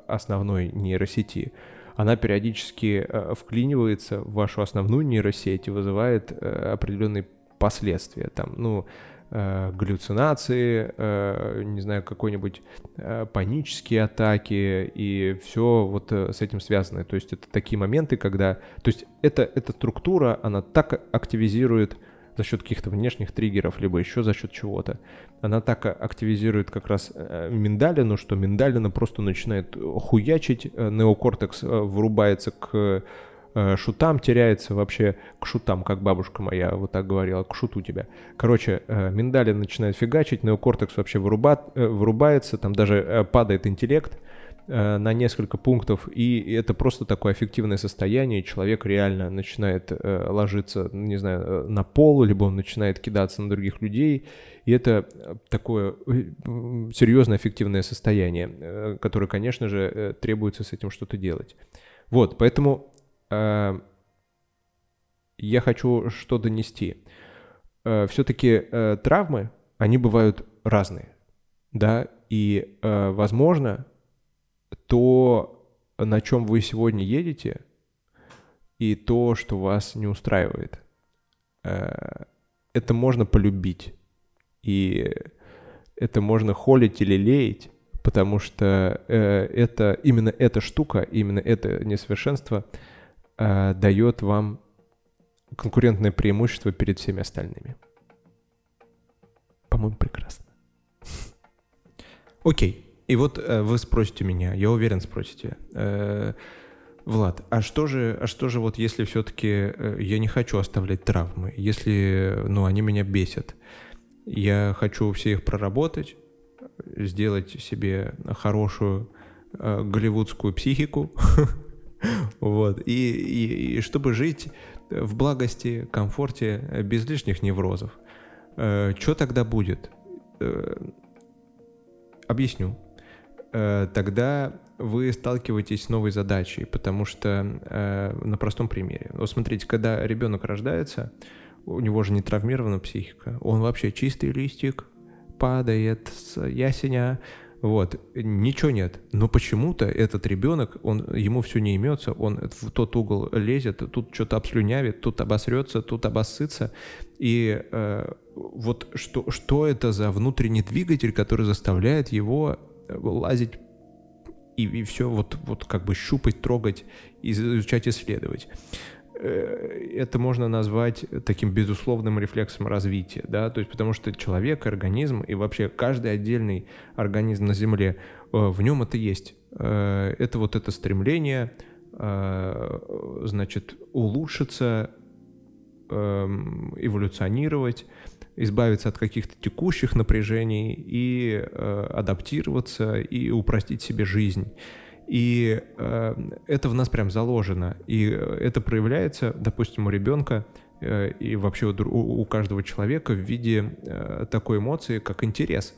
основной нейросети, она периодически вклинивается в вашу основную нейросеть и вызывает определенные последствия. Там, ну, э, галлюцинации, э, не знаю, какой-нибудь э, панические атаки и все вот э, с этим связано. То есть это такие моменты, когда... То есть это, эта структура, она так активизирует за счет каких-то внешних триггеров, либо еще за счет чего-то. Она так активизирует как раз э, миндалину, что миндалина просто начинает хуячить, э, неокортекс э, вырубается к шутам теряется вообще к шутам, как бабушка моя вот так говорила, к шуту тебя. Короче, э, миндалин начинает фигачить, неокортекс вообще выруба, э, вырубается, там даже падает интеллект на несколько пунктов, и это просто такое эффективное состояние, человек реально начинает ложиться, не знаю, на пол, либо он начинает кидаться на других людей, и это такое серьезное эффективное состояние, которое, конечно же, требуется с этим что-то делать. Вот, поэтому Э, я хочу что донести. Э, Все-таки э, травмы, они бывают разные, да, и, возможно, то, на чем вы сегодня едете, и то, что вас не устраивает, это можно полюбить, и это можно холить или леять, потому что это именно эта штука, именно это несовершенство — э, дает вам конкурентное преимущество перед всеми остальными. По-моему, прекрасно. Окей. И вот э, вы спросите меня, я уверен, спросите, э, Влад, а что же, а что же вот если все-таки э, я не хочу оставлять травмы, если, ну, они меня бесят, я хочу все их проработать, сделать себе хорошую э, голливудскую психику, <laughs> Вот. И, и, и чтобы жить в благости, комфорте, без лишних неврозов. Э, что тогда будет? Э, объясню. Э, тогда вы сталкиваетесь с новой задачей, потому что э, на простом примере. Вот смотрите, когда ребенок рождается, у него же не травмирована психика, он вообще чистый листик, падает с ясеня, вот, ничего нет. Но почему-то этот ребенок, он, ему все не имется, он в тот угол лезет, тут что-то обслюнявит, тут обосрется, тут обоссытся. И э, вот что, что это за внутренний двигатель, который заставляет его э, лазить и, и все вот, вот как бы щупать, трогать, изучать, исследовать. Э, это можно назвать таким безусловным рефлексом развития, да, то есть потому что человек, организм и вообще каждый отдельный организм на Земле, э, в нем это есть. Э, это вот это стремление, значит, улучшиться, эм, эволюционировать, избавиться от каких-то текущих напряжений и адаптироваться и упростить себе жизнь. И э, это в нас прям заложено. И это проявляется, допустим, у ребенка э, и вообще у, у каждого человека в виде э, такой эмоции, как интерес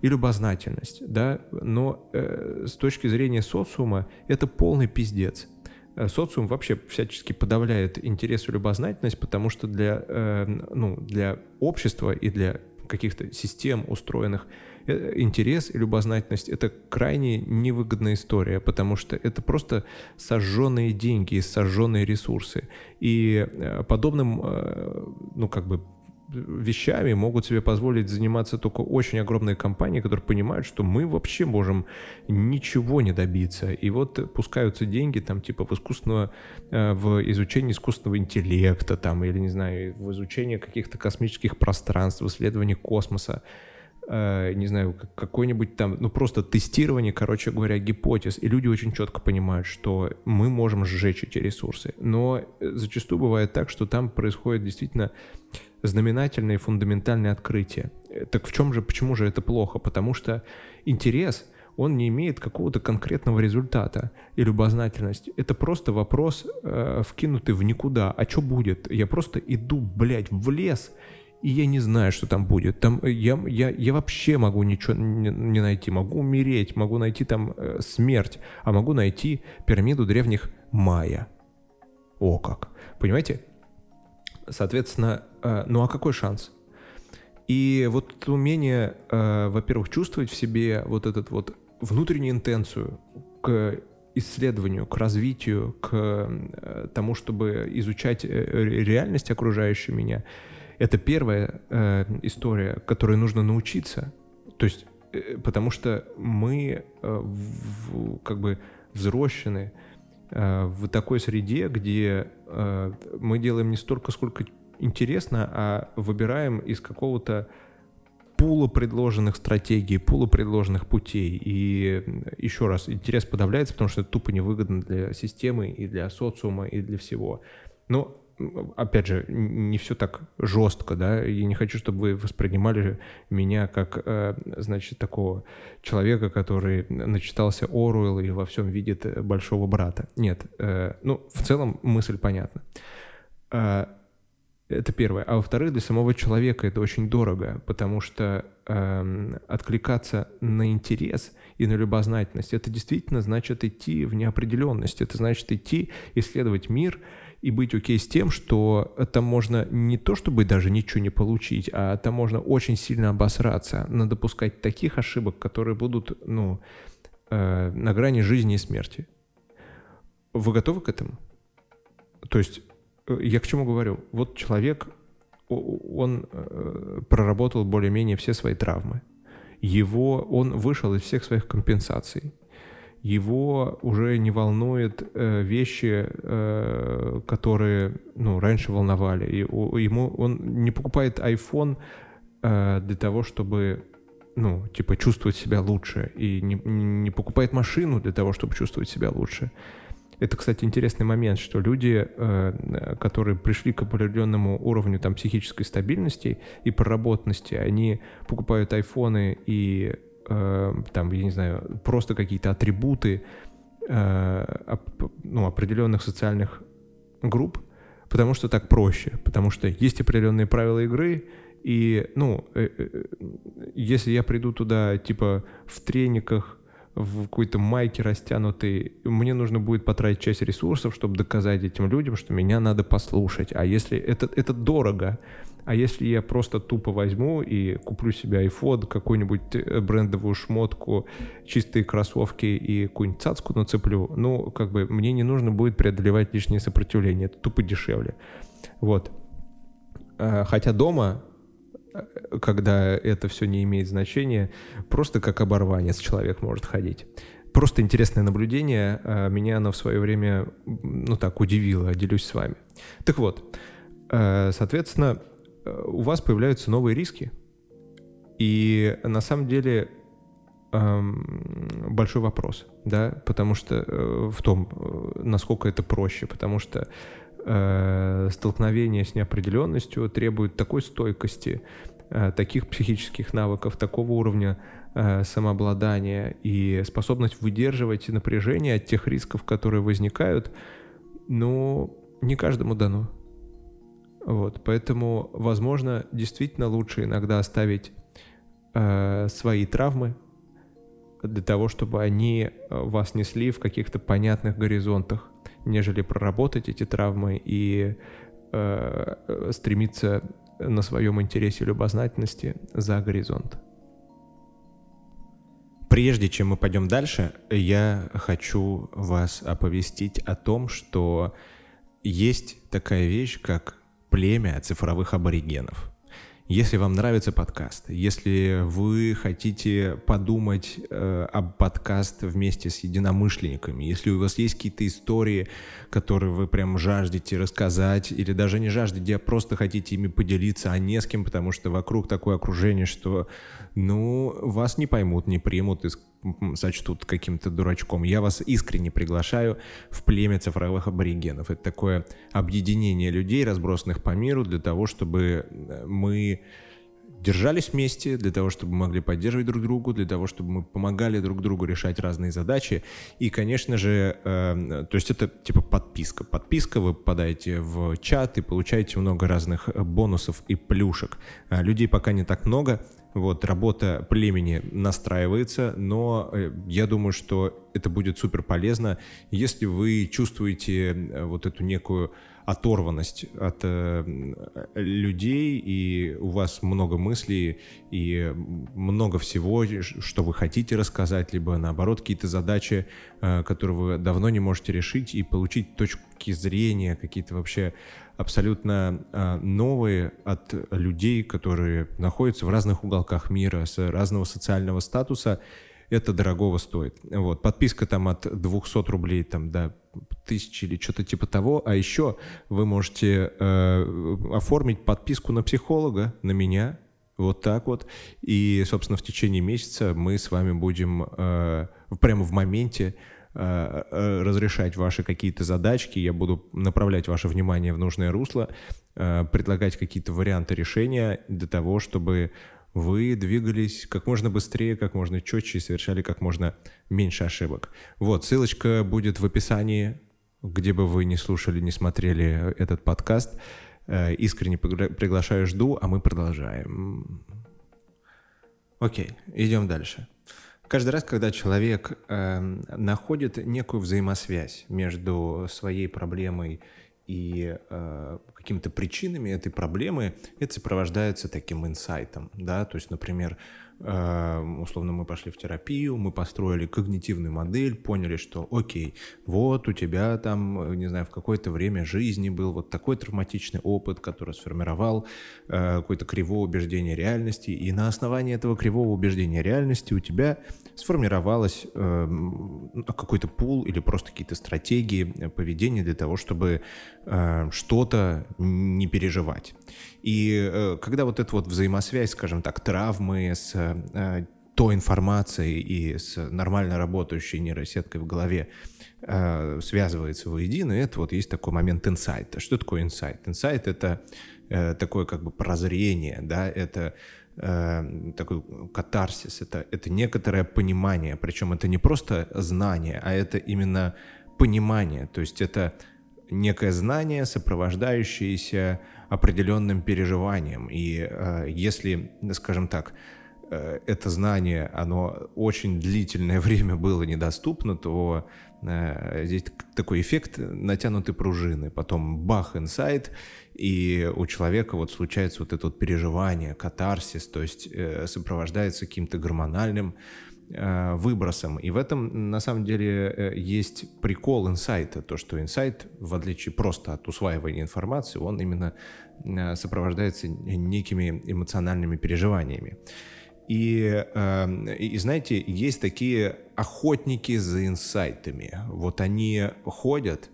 и любознательность, да, но э, с точки зрения социума это полный пиздец. Э, социум вообще всячески подавляет интерес и любознательность, потому что для, э, ну, для общества и для каких-то систем устроенных Э, интерес и любознательность — это крайне невыгодная история, потому что это просто сожженные деньги и сожженные ресурсы. И э, подобным, э, ну, как бы вещами могут себе позволить заниматься только очень огромные компании, которые понимают, что мы вообще можем ничего не добиться. И вот пускаются деньги там типа в искусственного, в изучение искусственного интеллекта там, или не знаю, в изучение каких-то космических пространств, в исследование космоса. Э, не знаю, какой-нибудь там, ну просто тестирование, короче говоря, гипотез. И люди очень четко понимают, что мы можем сжечь эти ресурсы. Но э, зачастую бывает так, что там происходит действительно знаменательное и фундаментальное открытие. Э, так в чем же, почему же это плохо? Потому что интерес, он не имеет какого-то конкретного результата и любознательность. Это просто вопрос, э, вкинутый в никуда. А что будет? Я просто иду, блядь, в лес и я не знаю, что там будет. Там э, я, я, я вообще могу ничего не, не найти. Могу умереть, могу найти там э, смерть, а могу найти пирамиду древних майя. О как. Понимаете? Соответственно, э, ну а какой шанс? И вот умение, э, во-первых, чувствовать в себе вот этот вот внутреннюю интенцию к исследованию, к развитию, к э, тому, чтобы изучать э, реальность окружающую меня, это первая э, история, которой нужно научиться. То есть, э, потому что мы э, в, как бы взрослены э, в такой среде, где э, мы делаем не столько, сколько интересно, а выбираем из какого-то пула предложенных стратегий, пула предложенных путей. И еще раз, интерес подавляется, потому что это тупо невыгодно для системы и для социума и для всего. Но опять же, не все так жестко, да, и не хочу, чтобы вы воспринимали меня как, э, значит, такого человека, который начитался Оруэлла и во всем видит большого брата. Нет, э, ну, в целом мысль понятна. Э, это первое. А во-вторых, для самого человека это очень дорого, потому что э, откликаться на интерес и на любознательность, это действительно значит идти в неопределенность. Это значит идти, исследовать мир и быть окей с тем, что там можно не то чтобы даже ничего не получить, а там можно очень сильно обосраться, надо допускать таких ошибок, которые будут, ну, э, на грани жизни и смерти. Вы готовы к этому? То есть Э, я к чему говорю? Вот человек, он э, проработал более-менее все свои травмы. Его, он вышел из всех своих компенсаций. Его уже не волнуют э, вещи, э, которые ну, раньше волновали. И, ему, он не покупает iPhone э, для того, чтобы ну, типа, чувствовать себя лучше. И не, не покупает машину для того, чтобы чувствовать себя лучше. Это, кстати, интересный момент, что люди, э, которые пришли к определенному уровню там, психической стабильности и проработанности, они покупают айфоны и э, там, я не знаю, просто какие-то атрибуты э, ну, определенных социальных групп, потому что так проще, потому что есть определенные правила игры, и, ну, если я приду туда, типа, в трениках, в какой-то майке растянутый, мне нужно будет потратить часть ресурсов, чтобы доказать этим людям, что меня надо послушать. А если это, это дорого, а если я просто тупо возьму и куплю себе iPhone, какую-нибудь э, брендовую шмотку, чистые кроссовки и какую-нибудь цацку нацеплю, ну, как бы мне не нужно будет преодолевать лишнее сопротивление, это тупо дешевле. Вот. А, хотя дома когда это все не имеет значения, просто как оборванец человек может ходить. Просто интересное наблюдение, а, меня оно в свое время, ну так, удивило, делюсь с вами. Так вот, а, соответственно, у вас появляются новые риски, и на самом деле большой вопрос, да, потому что э, в том, э, насколько это проще, потому что э, столкновение с неопределенностью требует такой стойкости, таких психических навыков, такого уровня самообладания и способность выдерживать напряжение от тех рисков, которые возникают, ну, не каждому дано. Вот, поэтому, возможно, действительно лучше иногда оставить э, свои травмы для того, чтобы они э, вас несли в каких-то понятных горизонтах нежели проработать эти травмы и э, стремиться на своем интересе любознательности за горизонт. Прежде чем мы пойдем дальше, я хочу вас оповестить о том, что есть такая вещь, как племя цифровых аборигенов – если вам нравится подкаст, если вы хотите подумать э, об подкаст вместе с единомышленниками, если у вас есть какие-то истории, которые вы прям жаждете рассказать, или даже не жаждете, а просто хотите ими поделиться, а не с кем, потому что вокруг такое окружение, что, ну, вас не поймут, не примут, и сочтут каким-то дурачком. Я вас искренне приглашаю в племя цифровых аборигенов. Это такое объединение людей, разбросанных по миру, для того, чтобы э, мы держались вместе, для того, чтобы мы могли поддерживать друг другу, для того, чтобы мы помогали друг другу решать разные задачи. И, конечно же, э, то есть это типа подписка. Подписка, вы попадаете в чат и получаете много разных бонусов и плюшек. А людей пока не так много, вот, работа племени настраивается, но э, я думаю, что это будет супер полезно, если вы чувствуете э, вот эту некую оторванность от э, людей, и у вас много мыслей, и много всего, что вы хотите рассказать, либо наоборот какие-то задачи, э, которые вы давно не можете решить, и получить точки зрения, какие-то вообще абсолютно э, новые от людей, которые находятся в разных уголках мира, с разного социального статуса, это дорогого стоит. Вот. Подписка там от 200 рублей там, до тысячи или что-то типа того. А еще вы можете э, оформить подписку на психолога, на меня, вот так вот. И, собственно, в течение месяца мы с вами будем э, прямо в моменте разрешать ваши какие-то задачки, я буду направлять ваше внимание в нужное русло, э, предлагать какие-то варианты решения для того, чтобы вы двигались как можно быстрее, как можно четче и совершали как можно меньше ошибок. Вот, ссылочка будет в описании, где бы вы не слушали, не смотрели этот подкаст. Э, искренне приглашаю, жду, а мы продолжаем. Окей, идем дальше. Каждый раз, когда человек э, находит некую взаимосвязь между своей проблемой и э, какими-то причинами этой проблемы это сопровождается таким инсайтом, да, то есть, например, условно мы пошли в терапию, мы построили когнитивную модель, поняли, что окей, вот у тебя там, не знаю, в какое-то время жизни был вот такой травматичный опыт, который сформировал э, какое-то кривое убеждение реальности, и на основании этого кривого убеждения реальности у тебя сформировалось э, какой-то пул или просто какие-то стратегии поведения для того, чтобы Э, что-то не переживать. И э, когда вот эта вот взаимосвязь, скажем так, травмы с э, той информацией и с нормально работающей нейросеткой в голове э, связывается воедино, это вот есть такой момент инсайта. Что такое инсайт? Инсайт — это э, такое как бы прозрение, да, это э, такой катарсис, это, это некоторое понимание, причем это не просто знание, а это именно понимание, то есть это некое знание, сопровождающееся определенным переживанием. И э, если, скажем так, э, это знание, оно очень длительное <laughs> время было недоступно, то э, здесь такой эффект натянутой пружины. Потом бах, инсайт, и у человека вот случается вот это вот переживание, катарсис, то есть э, сопровождается каким-то гормональным Э, выбросом. И в этом, на самом деле, э, есть прикол инсайта. То, что инсайт, в отличие просто от усваивания информации, он именно э, сопровождается некими эмоциональными переживаниями. И, и знаете, есть такие охотники за инсайтами. Вот они ходят,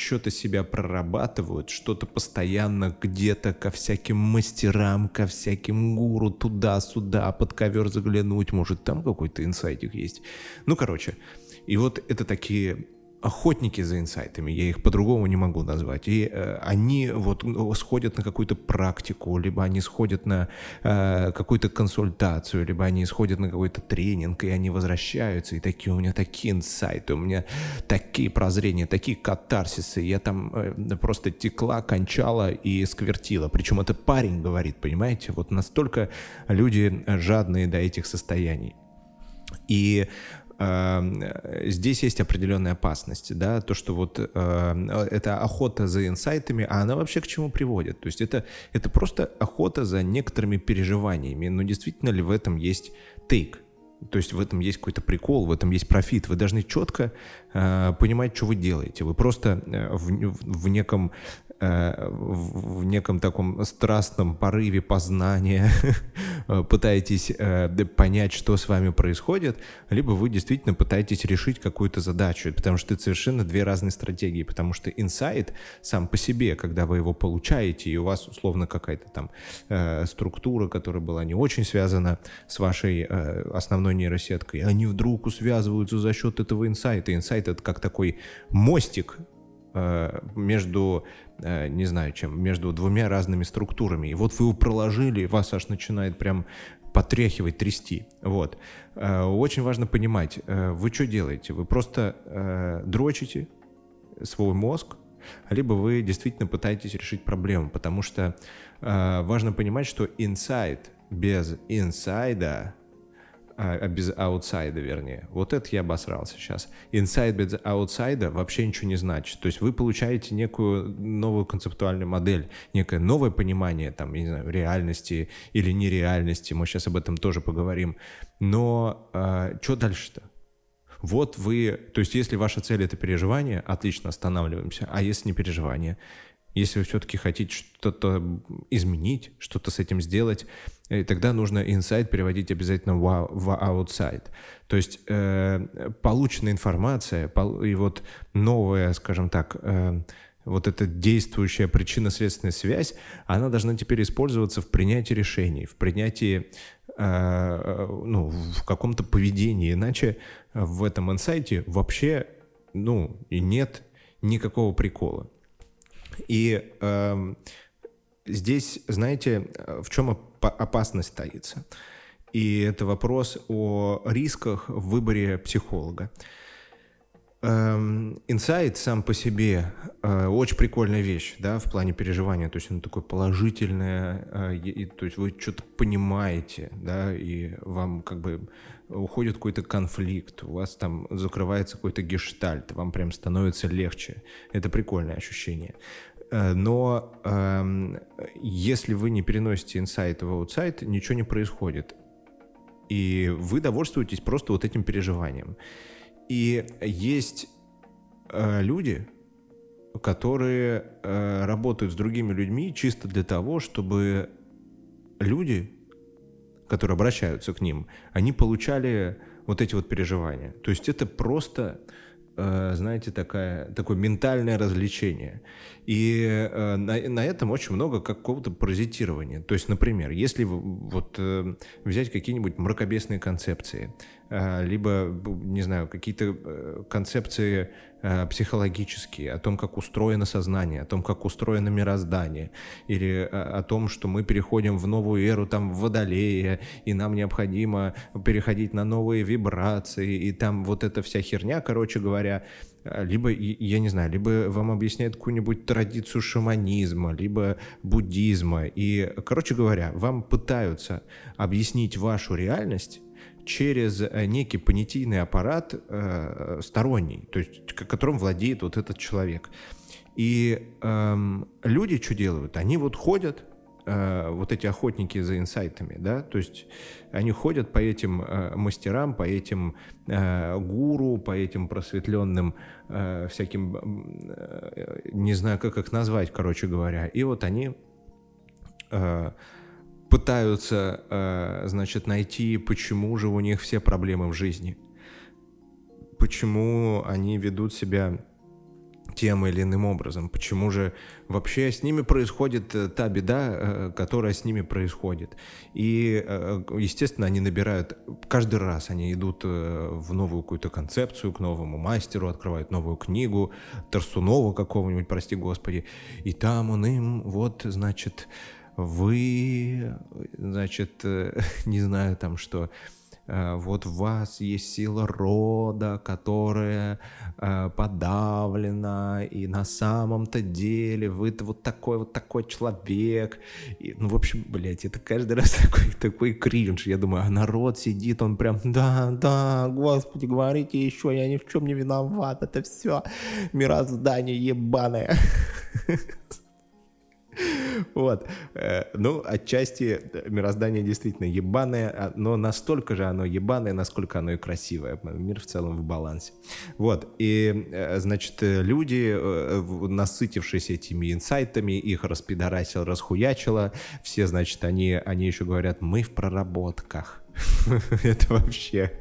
что-то себя прорабатывают, что-то постоянно где-то ко всяким мастерам, ко всяким гуру, туда-сюда, под ковер заглянуть, может там какой-то инсайтик есть. Ну, короче, и вот это такие охотники за инсайтами, я их по-другому не могу назвать. И э, они вот сходят на какую-то практику, либо они сходят на э, какую-то консультацию, либо они сходят на какой-то тренинг, и они возвращаются, и такие у меня такие инсайты, у меня такие прозрения, такие катарсисы, я там э, просто текла, кончала и сквертила. Причем это парень говорит, понимаете? Вот настолько люди жадные до этих состояний. И здесь есть определенная опасность, да, то, что вот э, это охота за инсайтами, а она вообще к чему приводит? То есть это, это просто охота за некоторыми переживаниями, но действительно ли в этом есть тейк? То есть в этом есть какой-то прикол, в этом есть профит. Вы должны четко э, понимать, что вы делаете. Вы просто э, в, в неком в неком таком страстном порыве познания <laughs> пытаетесь э, понять, что с вами происходит, либо вы действительно пытаетесь решить какую-то задачу, потому что это совершенно две разные стратегии, потому что инсайт сам по себе, когда вы его получаете, и у вас условно какая-то там э, структура, которая была не очень связана с вашей основной нейросеткой, они вдруг связываются за счет этого инсайта. Инсайт — это как такой мостик э, между, э, не знаю чем, между двумя разными структурами. И вот вы его проложили, и вас аж начинает прям потряхивать, трясти. Вот. Э, очень важно понимать, э, вы что делаете? Вы просто э, дрочите свой мозг, либо вы действительно пытаетесь решить проблему, потому что э, важно понимать, что инсайт без инсайта а, а, без outsight а, вернее. Вот это я обосрался сейчас. Инсайт без outsight а вообще ничего не значит. То есть вы получаете некую новую концептуальную модель, некое новое понимание, там, не знаю, реальности или нереальности. Мы сейчас об этом тоже поговорим. Но э, что дальше-то? Вот вы, то есть если ваша цель это переживание, отлично, останавливаемся. А если не переживание, если вы все-таки хотите что-то изменить, что-то с этим сделать, и тогда нужно инсайт переводить обязательно в, outside. То есть э, полученная информация пол, и вот новая, скажем так, э, вот эта действующая причинно-следственная связь, она должна теперь использоваться в принятии решений, в принятии, э, ну, в каком-то поведении. Иначе в этом инсайте вообще, ну, и нет никакого прикола. И э, здесь, знаете, в чем опасность таится? И это вопрос о рисках в выборе психолога. Инсайт сам по себе э, очень прикольная вещь, да, в плане переживания. То есть он такой положительное, э, и, то есть вы что-то понимаете, да, и вам как бы уходит какой-то конфликт, у вас там закрывается какой-то гештальт, вам прям становится легче. Это прикольное ощущение. Э, но э, если вы не переносите инсайт в аутсайт, ничего не происходит. И вы довольствуетесь просто вот этим переживанием. И есть э, люди, которые э, работают с другими людьми чисто для того, чтобы люди, которые обращаются к ним, они получали вот эти вот переживания. То есть это просто знаете, такая, такое ментальное развлечение. И э, на, на этом очень много какого-то паразитирования. То есть, например, если вот э, взять какие-нибудь мракобесные концепции, либо, не знаю, какие-то концепции психологические, о том, как устроено сознание, о том, как устроено мироздание, или о том, что мы переходим в новую эру там в Водолея, и нам необходимо переходить на новые вибрации, и там вот эта вся херня, короче говоря, либо, я не знаю, либо вам объясняют какую-нибудь традицию шаманизма, либо буддизма, и, короче говоря, вам пытаются объяснить вашу реальность через э, некий понятийный аппарат э, сторонний, то есть которым владеет вот этот человек. И э, люди что делают? Они вот ходят, э, вот эти охотники за инсайтами, да, то есть они ходят по этим э, мастерам, по этим э, гуру, по этим просветленным э, всяким, э, не знаю, как их назвать, короче говоря, и вот они э, пытаются, э, значит, найти, почему же у них все проблемы в жизни, почему они ведут себя тем или иным образом, почему же вообще с ними происходит э, та беда, э, которая с ними происходит. И, естественно, они набирают, каждый раз они идут в новую какую-то концепцию, к новому мастеру, открывают новую книгу, Тарсунова какого-нибудь, прости господи, и там он им, вот, значит, вы, значит, э, <laughs> не знаю там что, э, вот в вас есть сила рода, которая э, подавлена, и на самом-то деле вы-то вот такой вот такой человек. И, ну, в общем, блядь, это каждый <laughs> раз такой, такой кринж. Я думаю, а народ сидит, он прям, да, да, господи, говорите еще, я ни в чем не виноват, это все мироздание ебаное. <laughs> Вот. Э, ну, отчасти мироздание действительно ебаное, а, но настолько же оно ебаное, насколько оно и красивое. Мир в целом в балансе. Вот. И, э, значит, люди, э, насытившись этими инсайтами, их распидорасил, расхуячило. Все, значит, они, они еще говорят, мы в проработках. <laughs> Это вообще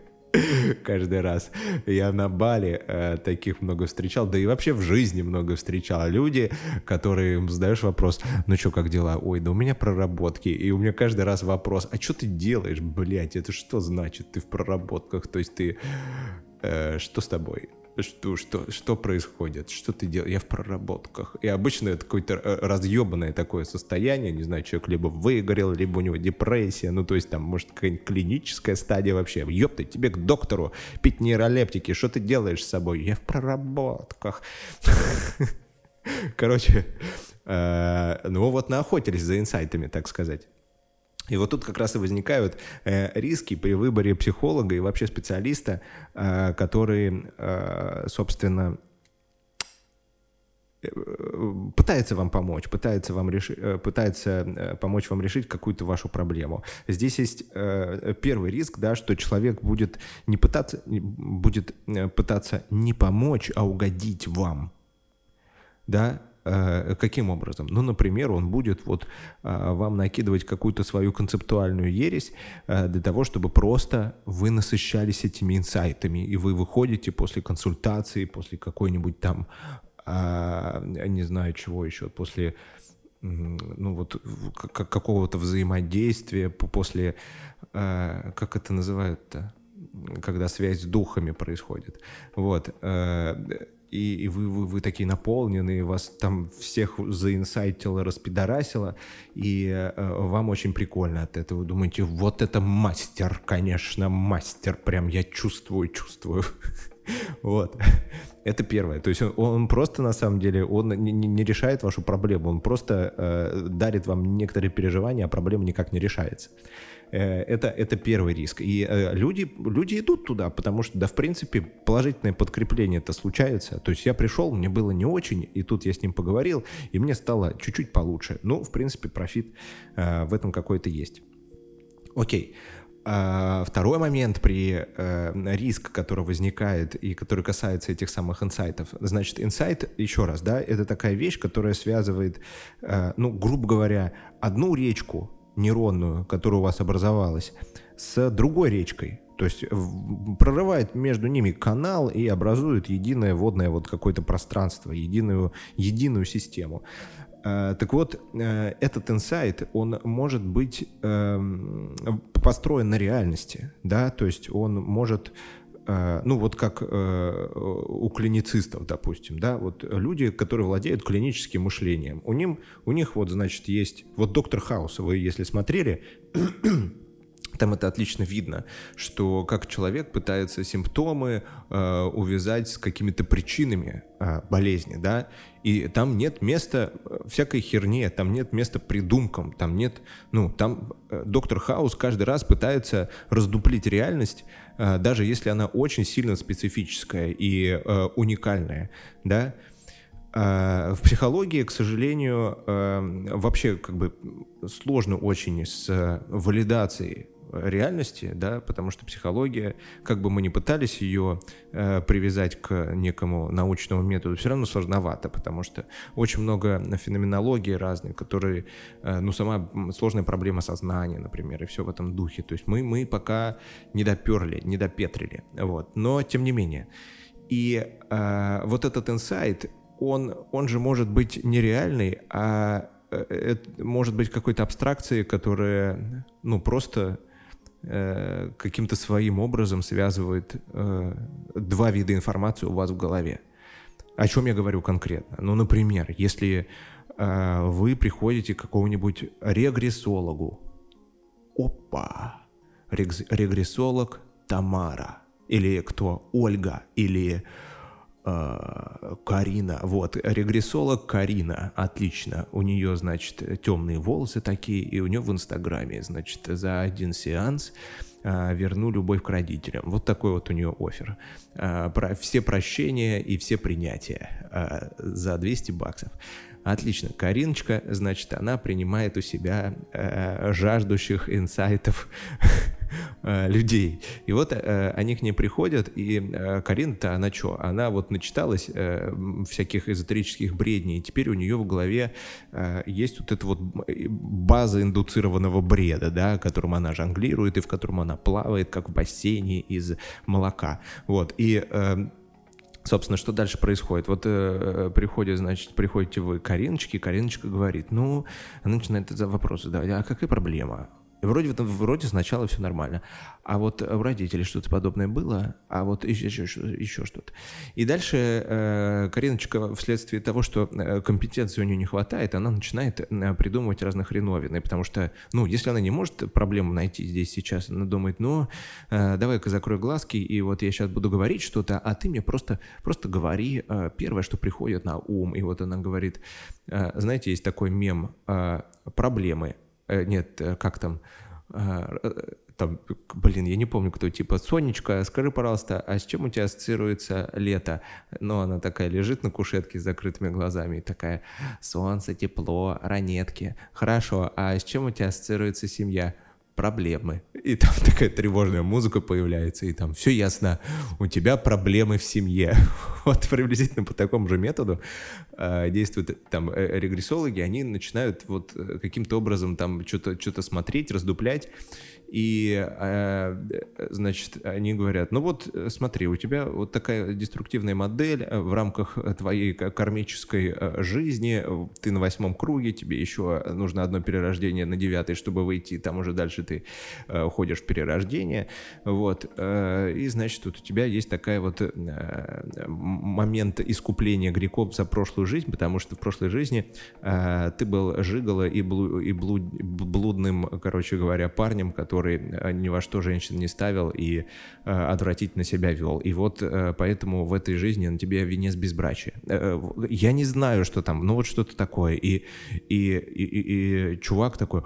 каждый раз. Я на Бали э, таких много встречал, да и вообще в жизни много встречал. Люди, которые задаешь вопрос, ну что, как дела? Ой, да у меня проработки. И у меня каждый раз вопрос, а что ты делаешь, блядь, это что значит, ты в проработках? То есть ты э, что с тобой? Что, что, что происходит? Что ты делаешь? Я в проработках. И обычно это какое-то э, разъебанное такое состояние. Не знаю, человек либо выгорел, либо у него депрессия. Ну, то есть там, может, какая-нибудь клиническая стадия вообще. Ёпта, тебе к доктору пить нейролептики. Что ты делаешь с собой? Я в проработках. <laughs> Короче, э, ну вот наохотились за инсайтами, так сказать. И вот тут как раз и возникают э, риски при выборе психолога и вообще специалиста, э, который, э, собственно, пытается вам помочь, пытается, вам реши, пытается помочь вам решить какую-то вашу проблему. Здесь есть первый риск, да, что человек будет не пытаться, будет пытаться не помочь, а угодить вам. Да, каким образом? Ну, например, он будет вот э, вам накидывать какую-то свою концептуальную ересь э, для того, чтобы просто вы насыщались этими инсайтами, и вы выходите после консультации, после какой-нибудь там, не знаю чего еще, после ну вот какого-то взаимодействия, после, как это называют-то, когда связь с духами происходит. Вот и, и вы, вы, вы такие наполненные, вас там всех заинсайтило, распидорасило, и э, вам очень прикольно от этого. Думаете, вот это мастер, конечно, мастер, прям я чувствую, чувствую. <laughs> Вот. Это первое. То есть он, он просто на самом деле он не, не решает вашу проблему, он просто э, дарит вам некоторые переживания, а проблема никак не решается. Э, это, это первый риск. И э, люди, люди идут туда, потому что, да, в принципе, положительное подкрепление это случается. То есть я пришел, мне было не очень, и тут я с ним поговорил, и мне стало чуть-чуть получше. Ну, в принципе, профит э, в этом какой-то есть. Окей. А второй момент при э, риск, который возникает и который касается этих самых инсайтов. Значит, инсайт, еще раз, да, это такая вещь, которая связывает, ну, грубо говоря, одну речку нейронную, которая у вас образовалась, с другой речкой. То есть прорывает между ними канал и образует единое водное вот какое-то пространство, единую, единую систему. Э, так вот, э, этот инсайт, он может быть эм, построен на реальности, да, то есть он может ну вот как э, у клиницистов, допустим, да, вот люди, которые владеют клиническим мышлением, у, них, у них вот, значит, есть, вот доктор Хаус, вы если смотрели, <clears throat> там это отлично видно, что как человек пытается симптомы э, увязать с какими-то причинами э, болезни, да, и там нет места э, всякой херне, там нет места придумкам, там нет, ну, там э, доктор Хаус каждый раз пытается раздуплить реальность, э, даже если она очень сильно специфическая и э, уникальная, да, э, в психологии, к сожалению, э, вообще как бы сложно очень с валидацией реальности, да, потому что психология, как бы мы ни пытались ее э, привязать к некому научному методу, все равно сложновато, потому что очень много феноменологии разной, которые, э, ну, сама сложная проблема сознания, например, и все в этом духе. То есть мы, мы пока не доперли, не допетрили, вот. Но, тем не менее. И э, вот этот инсайт, он, он же может быть нереальный, а э, это может быть какой-то абстракцией, которая, ну, просто Э, каким-то своим образом связывает э, два вида информации у вас в голове. О чем я говорю конкретно? Ну, например, если э, вы приходите к какому-нибудь регрессологу, опа, регрессолог Тамара, или кто, Ольга, или Карина, вот, регрессолог Карина, отлично, у нее, значит, темные волосы такие, и у нее в Инстаграме, значит, за один сеанс э, верну любовь к родителям. Вот такой вот у нее офер. Э, про, все прощения и все принятия э, за 200 баксов. Отлично. Кариночка, значит, она принимает у себя э, жаждущих инсайтов э, людей. И вот э, они к ней приходят, и э, Карина-то, она что? Она вот начиталась э, всяких эзотерических бредней, и теперь у нее в голове э, есть вот эта вот база индуцированного бреда, да, которым она жонглирует, и в котором она плавает, как в бассейне из молока. Вот. И э, Собственно, что дальше происходит? Вот э, приходит, значит, приходите вы к Кариночке, Кариночка говорит, ну, она начинает этот вопрос задавать, а какая проблема? И вроде, вроде сначала все нормально. А вот у родителей что-то подобное было, а вот еще, еще, еще что-то. И дальше э, Кариночка вследствие того, что э, компетенции у нее не хватает, она начинает э, придумывать разных хреновины, потому что, ну, если она не может проблему найти здесь сейчас, она думает, ну, э, давай-ка закрой глазки, и вот я сейчас буду говорить что-то, а ты мне просто, просто говори э, первое, что приходит на ум. И вот она говорит, э, знаете, есть такой мем э, проблемы – Э, нет, э, как там, э, там, блин, я не помню, кто, типа, Сонечка, скажи, пожалуйста, а с чем у тебя ассоциируется лето? Ну, она такая лежит на кушетке с закрытыми глазами и такая, солнце, тепло, ранетки. Хорошо, а с чем у тебя ассоциируется семья? Проблемы. И там <laughs> такая тревожная музыка появляется, и там все ясно, у тебя проблемы в семье. <laughs> Вот приблизительно по такому же методу э, действуют там э, регрессологи, они начинают вот э, каким-то образом там что-то что смотреть, раздуплять, и, э, значит, они говорят, ну вот смотри, у тебя вот такая деструктивная модель в рамках твоей кармической жизни, ты на восьмом круге, тебе еще нужно одно перерождение на девятый, чтобы выйти, там уже дальше ты э, уходишь в перерождение, вот, э, и, значит, вот у тебя есть такая вот э, момент искупления грехов за прошлую жизнь, потому что в прошлой жизни э, ты был жигало и, блу, и блуд, блудным, короче говоря, парнем, который э, ни во что женщин не ставил и э, отвратительно себя вел. И вот э, поэтому в этой жизни на тебе венец безбрачия. Э, э, я не знаю, что там, ну вот что-то такое. И, и, и, и, и чувак такой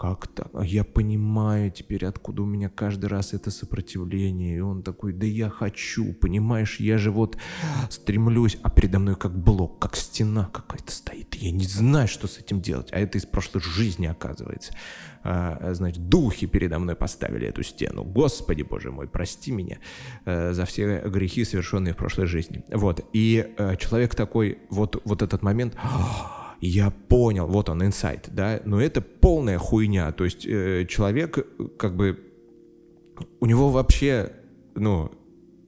как-то, а я понимаю теперь, откуда у меня каждый раз это сопротивление. И он такой, да я хочу, понимаешь, я же вот стремлюсь, а передо мной как блок, как стена какая-то стоит. Я не знаю, что с этим делать. А это из прошлой жизни, оказывается. А, значит, духи передо мной поставили эту стену. Господи, боже мой, прости меня а, за все грехи, совершенные в прошлой жизни. Вот. И а, человек такой, вот, вот этот момент... Я понял, вот он, инсайт, да, но это полная хуйня, то есть э, человек как бы, у него вообще, ну,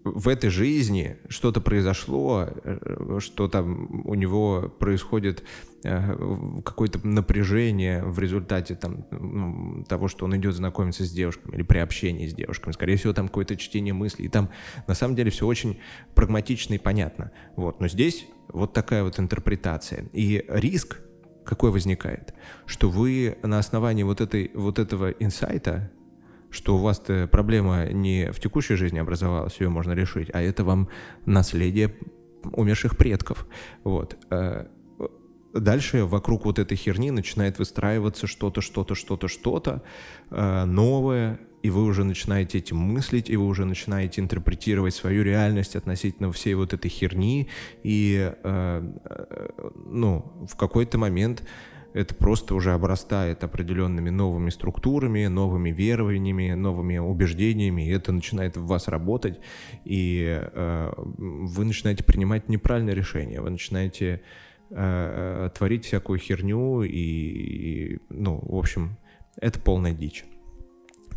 в этой жизни что-то произошло, э, что там у него происходит э, какое-то напряжение в результате там, того, что он идет знакомиться с девушками или при общении с девушками. Скорее всего, там какое-то чтение мыслей. И там на самом деле все очень прагматично и понятно. Вот. Но здесь вот такая вот интерпретация. И риск какой возникает? Что вы на основании вот, этой, вот этого инсайта, что у вас-то проблема не в текущей жизни образовалась, ее можно решить, а это вам наследие умерших предков. Вот. Э, дальше вокруг вот этой херни начинает выстраиваться что-то, что-то, что-то, что-то э, новое, и вы уже начинаете этим мыслить, и вы уже начинаете интерпретировать свою реальность относительно всей вот этой херни, и, э, ну, в какой-то момент это просто уже обрастает определенными новыми структурами, новыми верованиями, новыми убеждениями, и это начинает в вас работать, и э, вы начинаете принимать неправильные решения, вы начинаете э, творить всякую херню, и, и, ну, в общем, это полная дичь.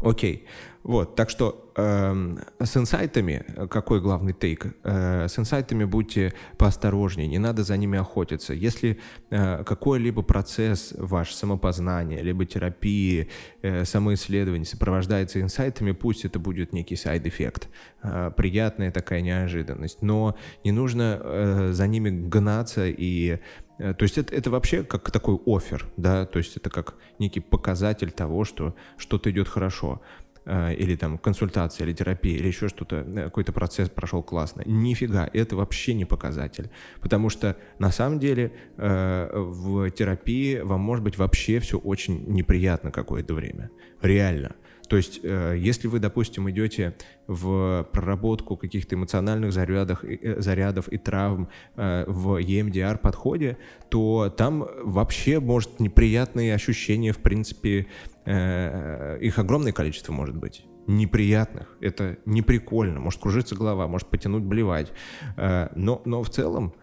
Окей. Вот, так что э, с инсайтами, какой главный тейк? Э, с инсайтами будьте поосторожнее, не надо за ними охотиться. Если э, какой-либо процесс ваш самопознания, либо терапии, э, самоисследования сопровождается инсайтами, пусть это будет некий side- эффект, э, приятная такая неожиданность, но не нужно э, за ними гнаться и э, то есть это, это вообще как такой офер, да, то есть это как некий показатель того, что что-то идет хорошо. Э, или там консультация, или терапия, или еще что-то, э, какой-то процесс прошел классно. Нифига, это вообще не показатель. Потому что на самом деле э, в терапии вам может быть вообще все очень неприятно какое-то время. Реально. То есть, если вы, допустим, идете в проработку каких-то эмоциональных зарядов, зарядов и травм в EMDR подходе, то там вообще может неприятные ощущения, в принципе, их огромное количество может быть неприятных. Это не прикольно. Может кружиться голова, может потянуть, блевать. Но, но в целом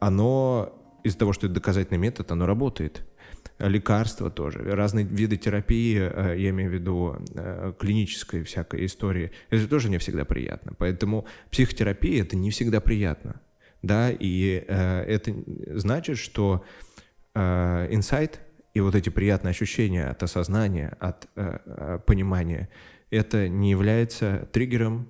оно из-за того, что это доказательный метод, оно работает лекарства тоже, разные виды терапии, э, я имею в виду э, клинической всякой истории, это тоже не всегда приятно. Поэтому психотерапия это не всегда приятно. Да, и э, это значит, что инсайт и вот эти приятные ощущения от осознания, от э, э понимания, это не является триггером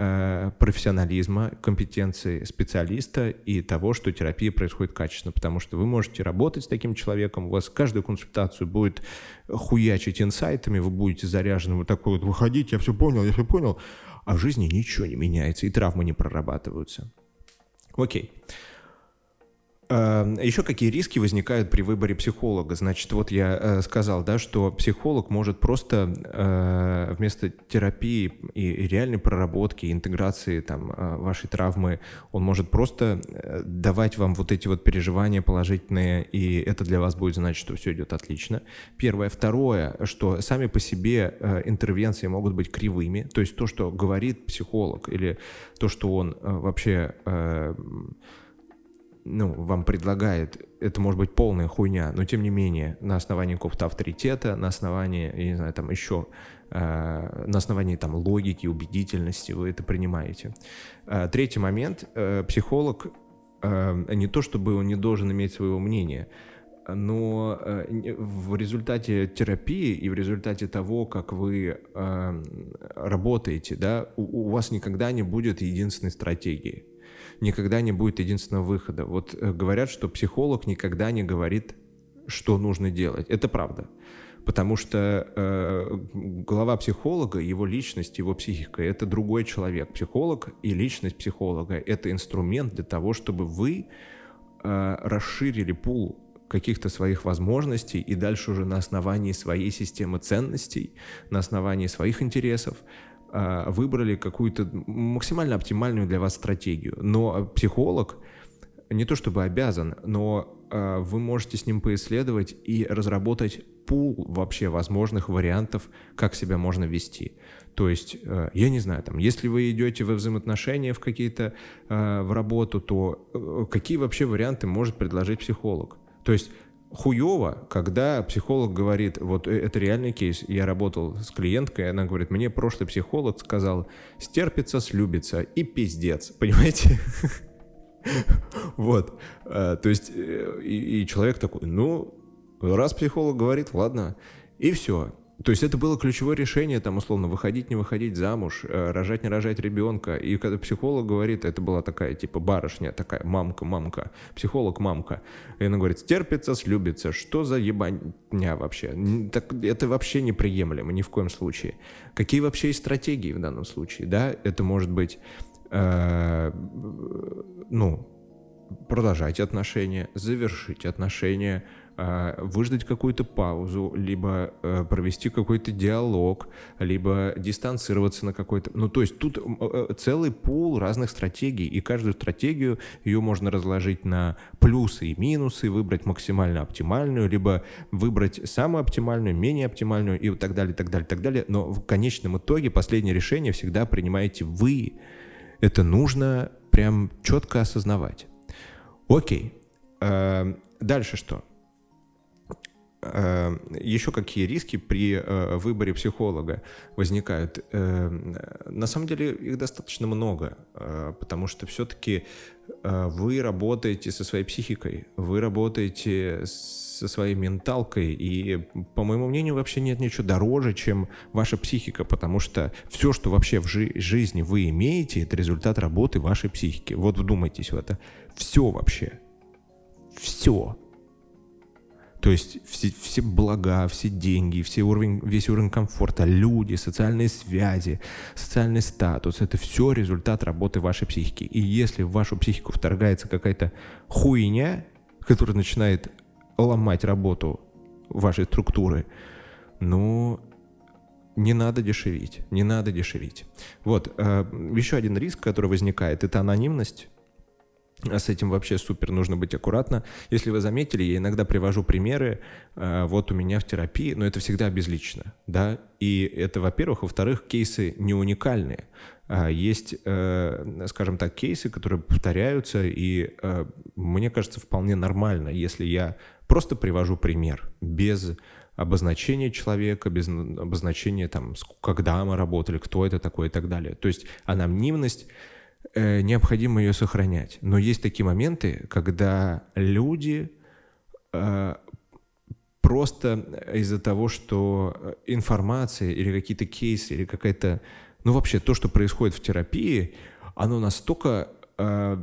Э, профессионализма, компетенции специалиста и того, что терапия происходит качественно, потому что вы можете работать с таким человеком, у вас каждую консультацию будет хуячить инсайтами, вы будете заряжены вот такой вот выходить, я все понял, я все понял, а в жизни ничего не меняется, и травмы не прорабатываются. Окей. Okay. Эм, Еще какие риски возникают при выборе психолога? Значит, вот я э, сказал, да, что психолог может просто э, вместо терапии и реальной проработки, интеграции там, э, вашей травмы, он может просто давать вам вот эти вот переживания положительные, и это для вас будет значить, что все идет отлично. Первое. Второе, что сами по себе интервенции могут быть кривыми, то есть то, что говорит психолог, или то, что он вообще ну, вам предлагает, это может быть полная хуйня, но тем не менее, на основании какого-то авторитета, на основании, я не знаю, там еще, э, на основании там логики, убедительности вы это принимаете. Э, третий момент, э, психолог, э, не то чтобы он не должен иметь своего мнения, но э, в результате терапии и в результате того, как вы э, работаете, да, у, у вас никогда не будет единственной стратегии никогда не будет единственного выхода. Вот э, говорят, что психолог никогда не говорит, что нужно делать. Это правда. Потому что э, голова психолога, его личность, его психика — это другой человек. Психолог и личность психолога — это инструмент для того, чтобы вы э, расширили пул каких-то своих возможностей и дальше уже на основании своей системы ценностей, на основании своих интересов выбрали какую-то максимально оптимальную для вас стратегию. Но психолог не то чтобы обязан, но а, вы можете с ним поисследовать и разработать пул вообще возможных вариантов, как себя можно вести. То есть, а, я не знаю, там, если вы идете во взаимоотношения в какие-то, в работу, то э, какие вообще варианты может предложить психолог? То есть хуево, когда психолог говорит, вот э, это реальный кейс, я работал с клиенткой, она говорит, мне прошлый психолог сказал, стерпится, слюбится и пиздец, <laughs> понимаете? Вот, э, то есть, э, и человек такой, ну, раз психолог говорит, ладно, и все. То есть это было ключевое решение, там, условно, выходить, не выходить замуж, э, рожать, не рожать ребенка. И когда психолог говорит, это была такая, типа, барышня, такая, мамка, мамка, психолог, мамка. И она говорит, стерпится, слюбится, что за ебаня вообще? Так, это вообще неприемлемо ни в коем случае. Какие вообще есть стратегии в данном случае, да? Это может быть, э, ну, продолжать отношения, завершить отношения, выждать какую-то паузу, либо э, провести какой-то диалог, либо дистанцироваться на какой-то... Ну, то есть тут э, э, целый пул разных стратегий, и каждую стратегию ее можно разложить на плюсы и минусы, выбрать максимально оптимальную, либо выбрать самую оптимальную, менее оптимальную и так далее, так далее, так далее. Но в конечном итоге последнее решение всегда принимаете вы. Это нужно прям четко осознавать. Окей. Дальше что? Э, еще какие риски при э, выборе психолога возникают? Э, на самом деле их достаточно много, потому что все-таки вы работаете со своей психикой, вы работаете со своей менталкой, и, по моему мнению, вообще нет ничего дороже, чем ваша психика, потому что все, что вообще в жи- жизни вы имеете, это результат работы вашей психики. Вот вдумайтесь в это. Все вообще. Все. То есть все, все блага, все деньги, все уровень, весь уровень комфорта, люди, социальные связи, социальный статус — это все результат работы вашей психики. И если в вашу психику вторгается какая-то хуйня, которая начинает ломать работу вашей структуры, ну, не надо дешевить, не надо дешевить. Вот, э, еще один риск, который возникает, это анонимность. А с этим вообще супер нужно быть аккуратно. Если вы заметили, я иногда привожу примеры, э, вот у меня в терапии, но это всегда безлично, да, и это, во-первых, во-вторых, кейсы не уникальные. А есть, э, скажем так, кейсы, которые повторяются, и э, мне кажется, вполне нормально, если я просто привожу пример без обозначения человека, без обозначения там, когда мы работали, кто это такой и так далее. То есть анонимность необходимо ее сохранять. Но есть такие моменты, когда люди э, просто из-за того, что информация или какие-то кейсы, или какая-то... Ну, вообще, то, что происходит в терапии, оно настолько э,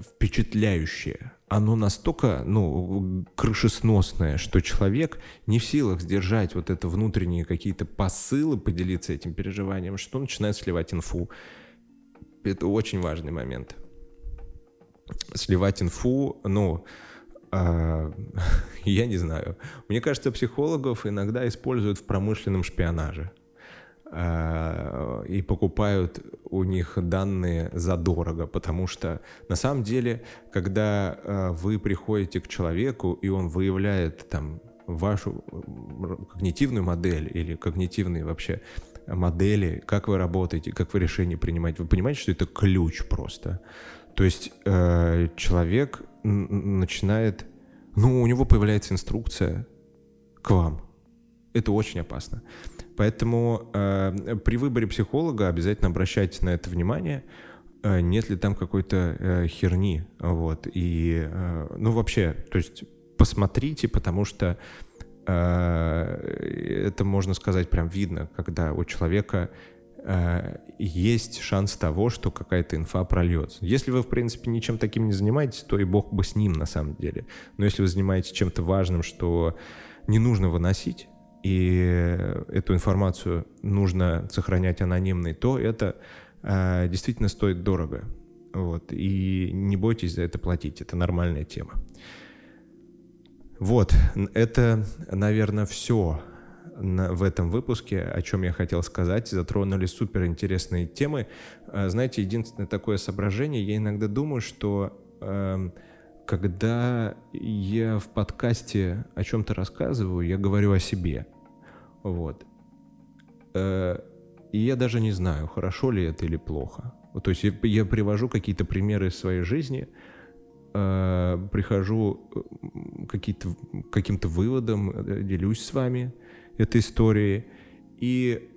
впечатляющее, оно настолько, ну, крышесносное, что человек не в силах сдержать вот это внутренние какие-то посылы, поделиться этим переживанием, что он начинает сливать инфу. Это очень важный момент. Сливать инфу, ну, э, <laughs> я не знаю. Мне кажется, психологов иногда используют в промышленном шпионаже. Э, и покупают у них данные задорого, потому что на самом деле, когда э, вы приходите к человеку, и он выявляет там вашу когнитивную модель или когнитивные вообще модели, как вы работаете, как вы решения принимаете, вы понимаете, что это ключ просто. То есть э, человек начинает, ну, у него появляется инструкция к вам. Это очень опасно. Поэтому э, при выборе психолога обязательно обращайте на это внимание, э, нет ли там какой-то э, херни, вот, и, э, ну, вообще, то есть посмотрите, потому что это, можно сказать, прям видно, когда у человека э, есть шанс того, что какая-то инфа прольется. Если вы, в принципе, ничем таким не занимаетесь, то и бог бы с ним, на самом деле. Но если вы занимаетесь чем-то важным, что не нужно выносить, и эту информацию нужно сохранять анонимной, то это э, действительно стоит дорого. Вот. И не бойтесь за это платить, это нормальная тема. Вот, это, наверное, все в этом выпуске, о чем я хотел сказать. Затронули супер интересные темы. Э, знаете, единственное такое соображение, я иногда думаю, что э, когда я в подкасте о чем-то рассказываю, я говорю о себе. Вот. Э, и я даже не знаю, хорошо ли это или плохо. То есть я привожу какие-то примеры из своей жизни, э, прихожу э, какие-то, каким-то выводом, делюсь с вами этой историей. И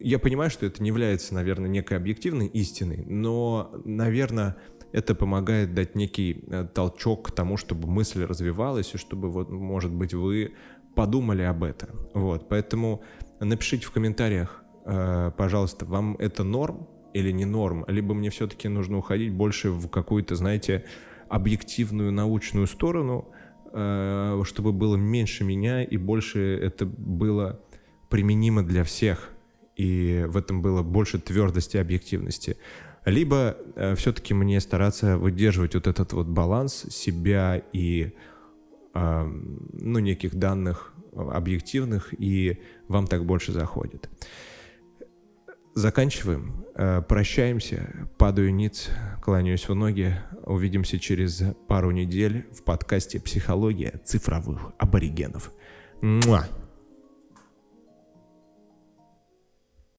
я понимаю, что это не является, наверное, некой объективной истиной, но, наверное, это помогает дать некий э, толчок к тому, чтобы мысль развивалась, и чтобы, вот, может быть, вы подумали об этом. Вот, поэтому напишите в комментариях, э, пожалуйста, вам это норм или не норм, либо мне все-таки нужно уходить больше в какую-то, знаете, объективную научную сторону, э, чтобы было меньше меня и больше это было применимо для всех, и в этом было больше твердости и объективности либо э, все-таки мне стараться выдерживать вот этот вот баланс себя и э, ну, неких данных объективных, и вам так больше заходит. Заканчиваем. Э, прощаемся. Падаю ниц, кланяюсь в ноги. Увидимся через пару недель в подкасте «Психология цифровых аборигенов». Муа!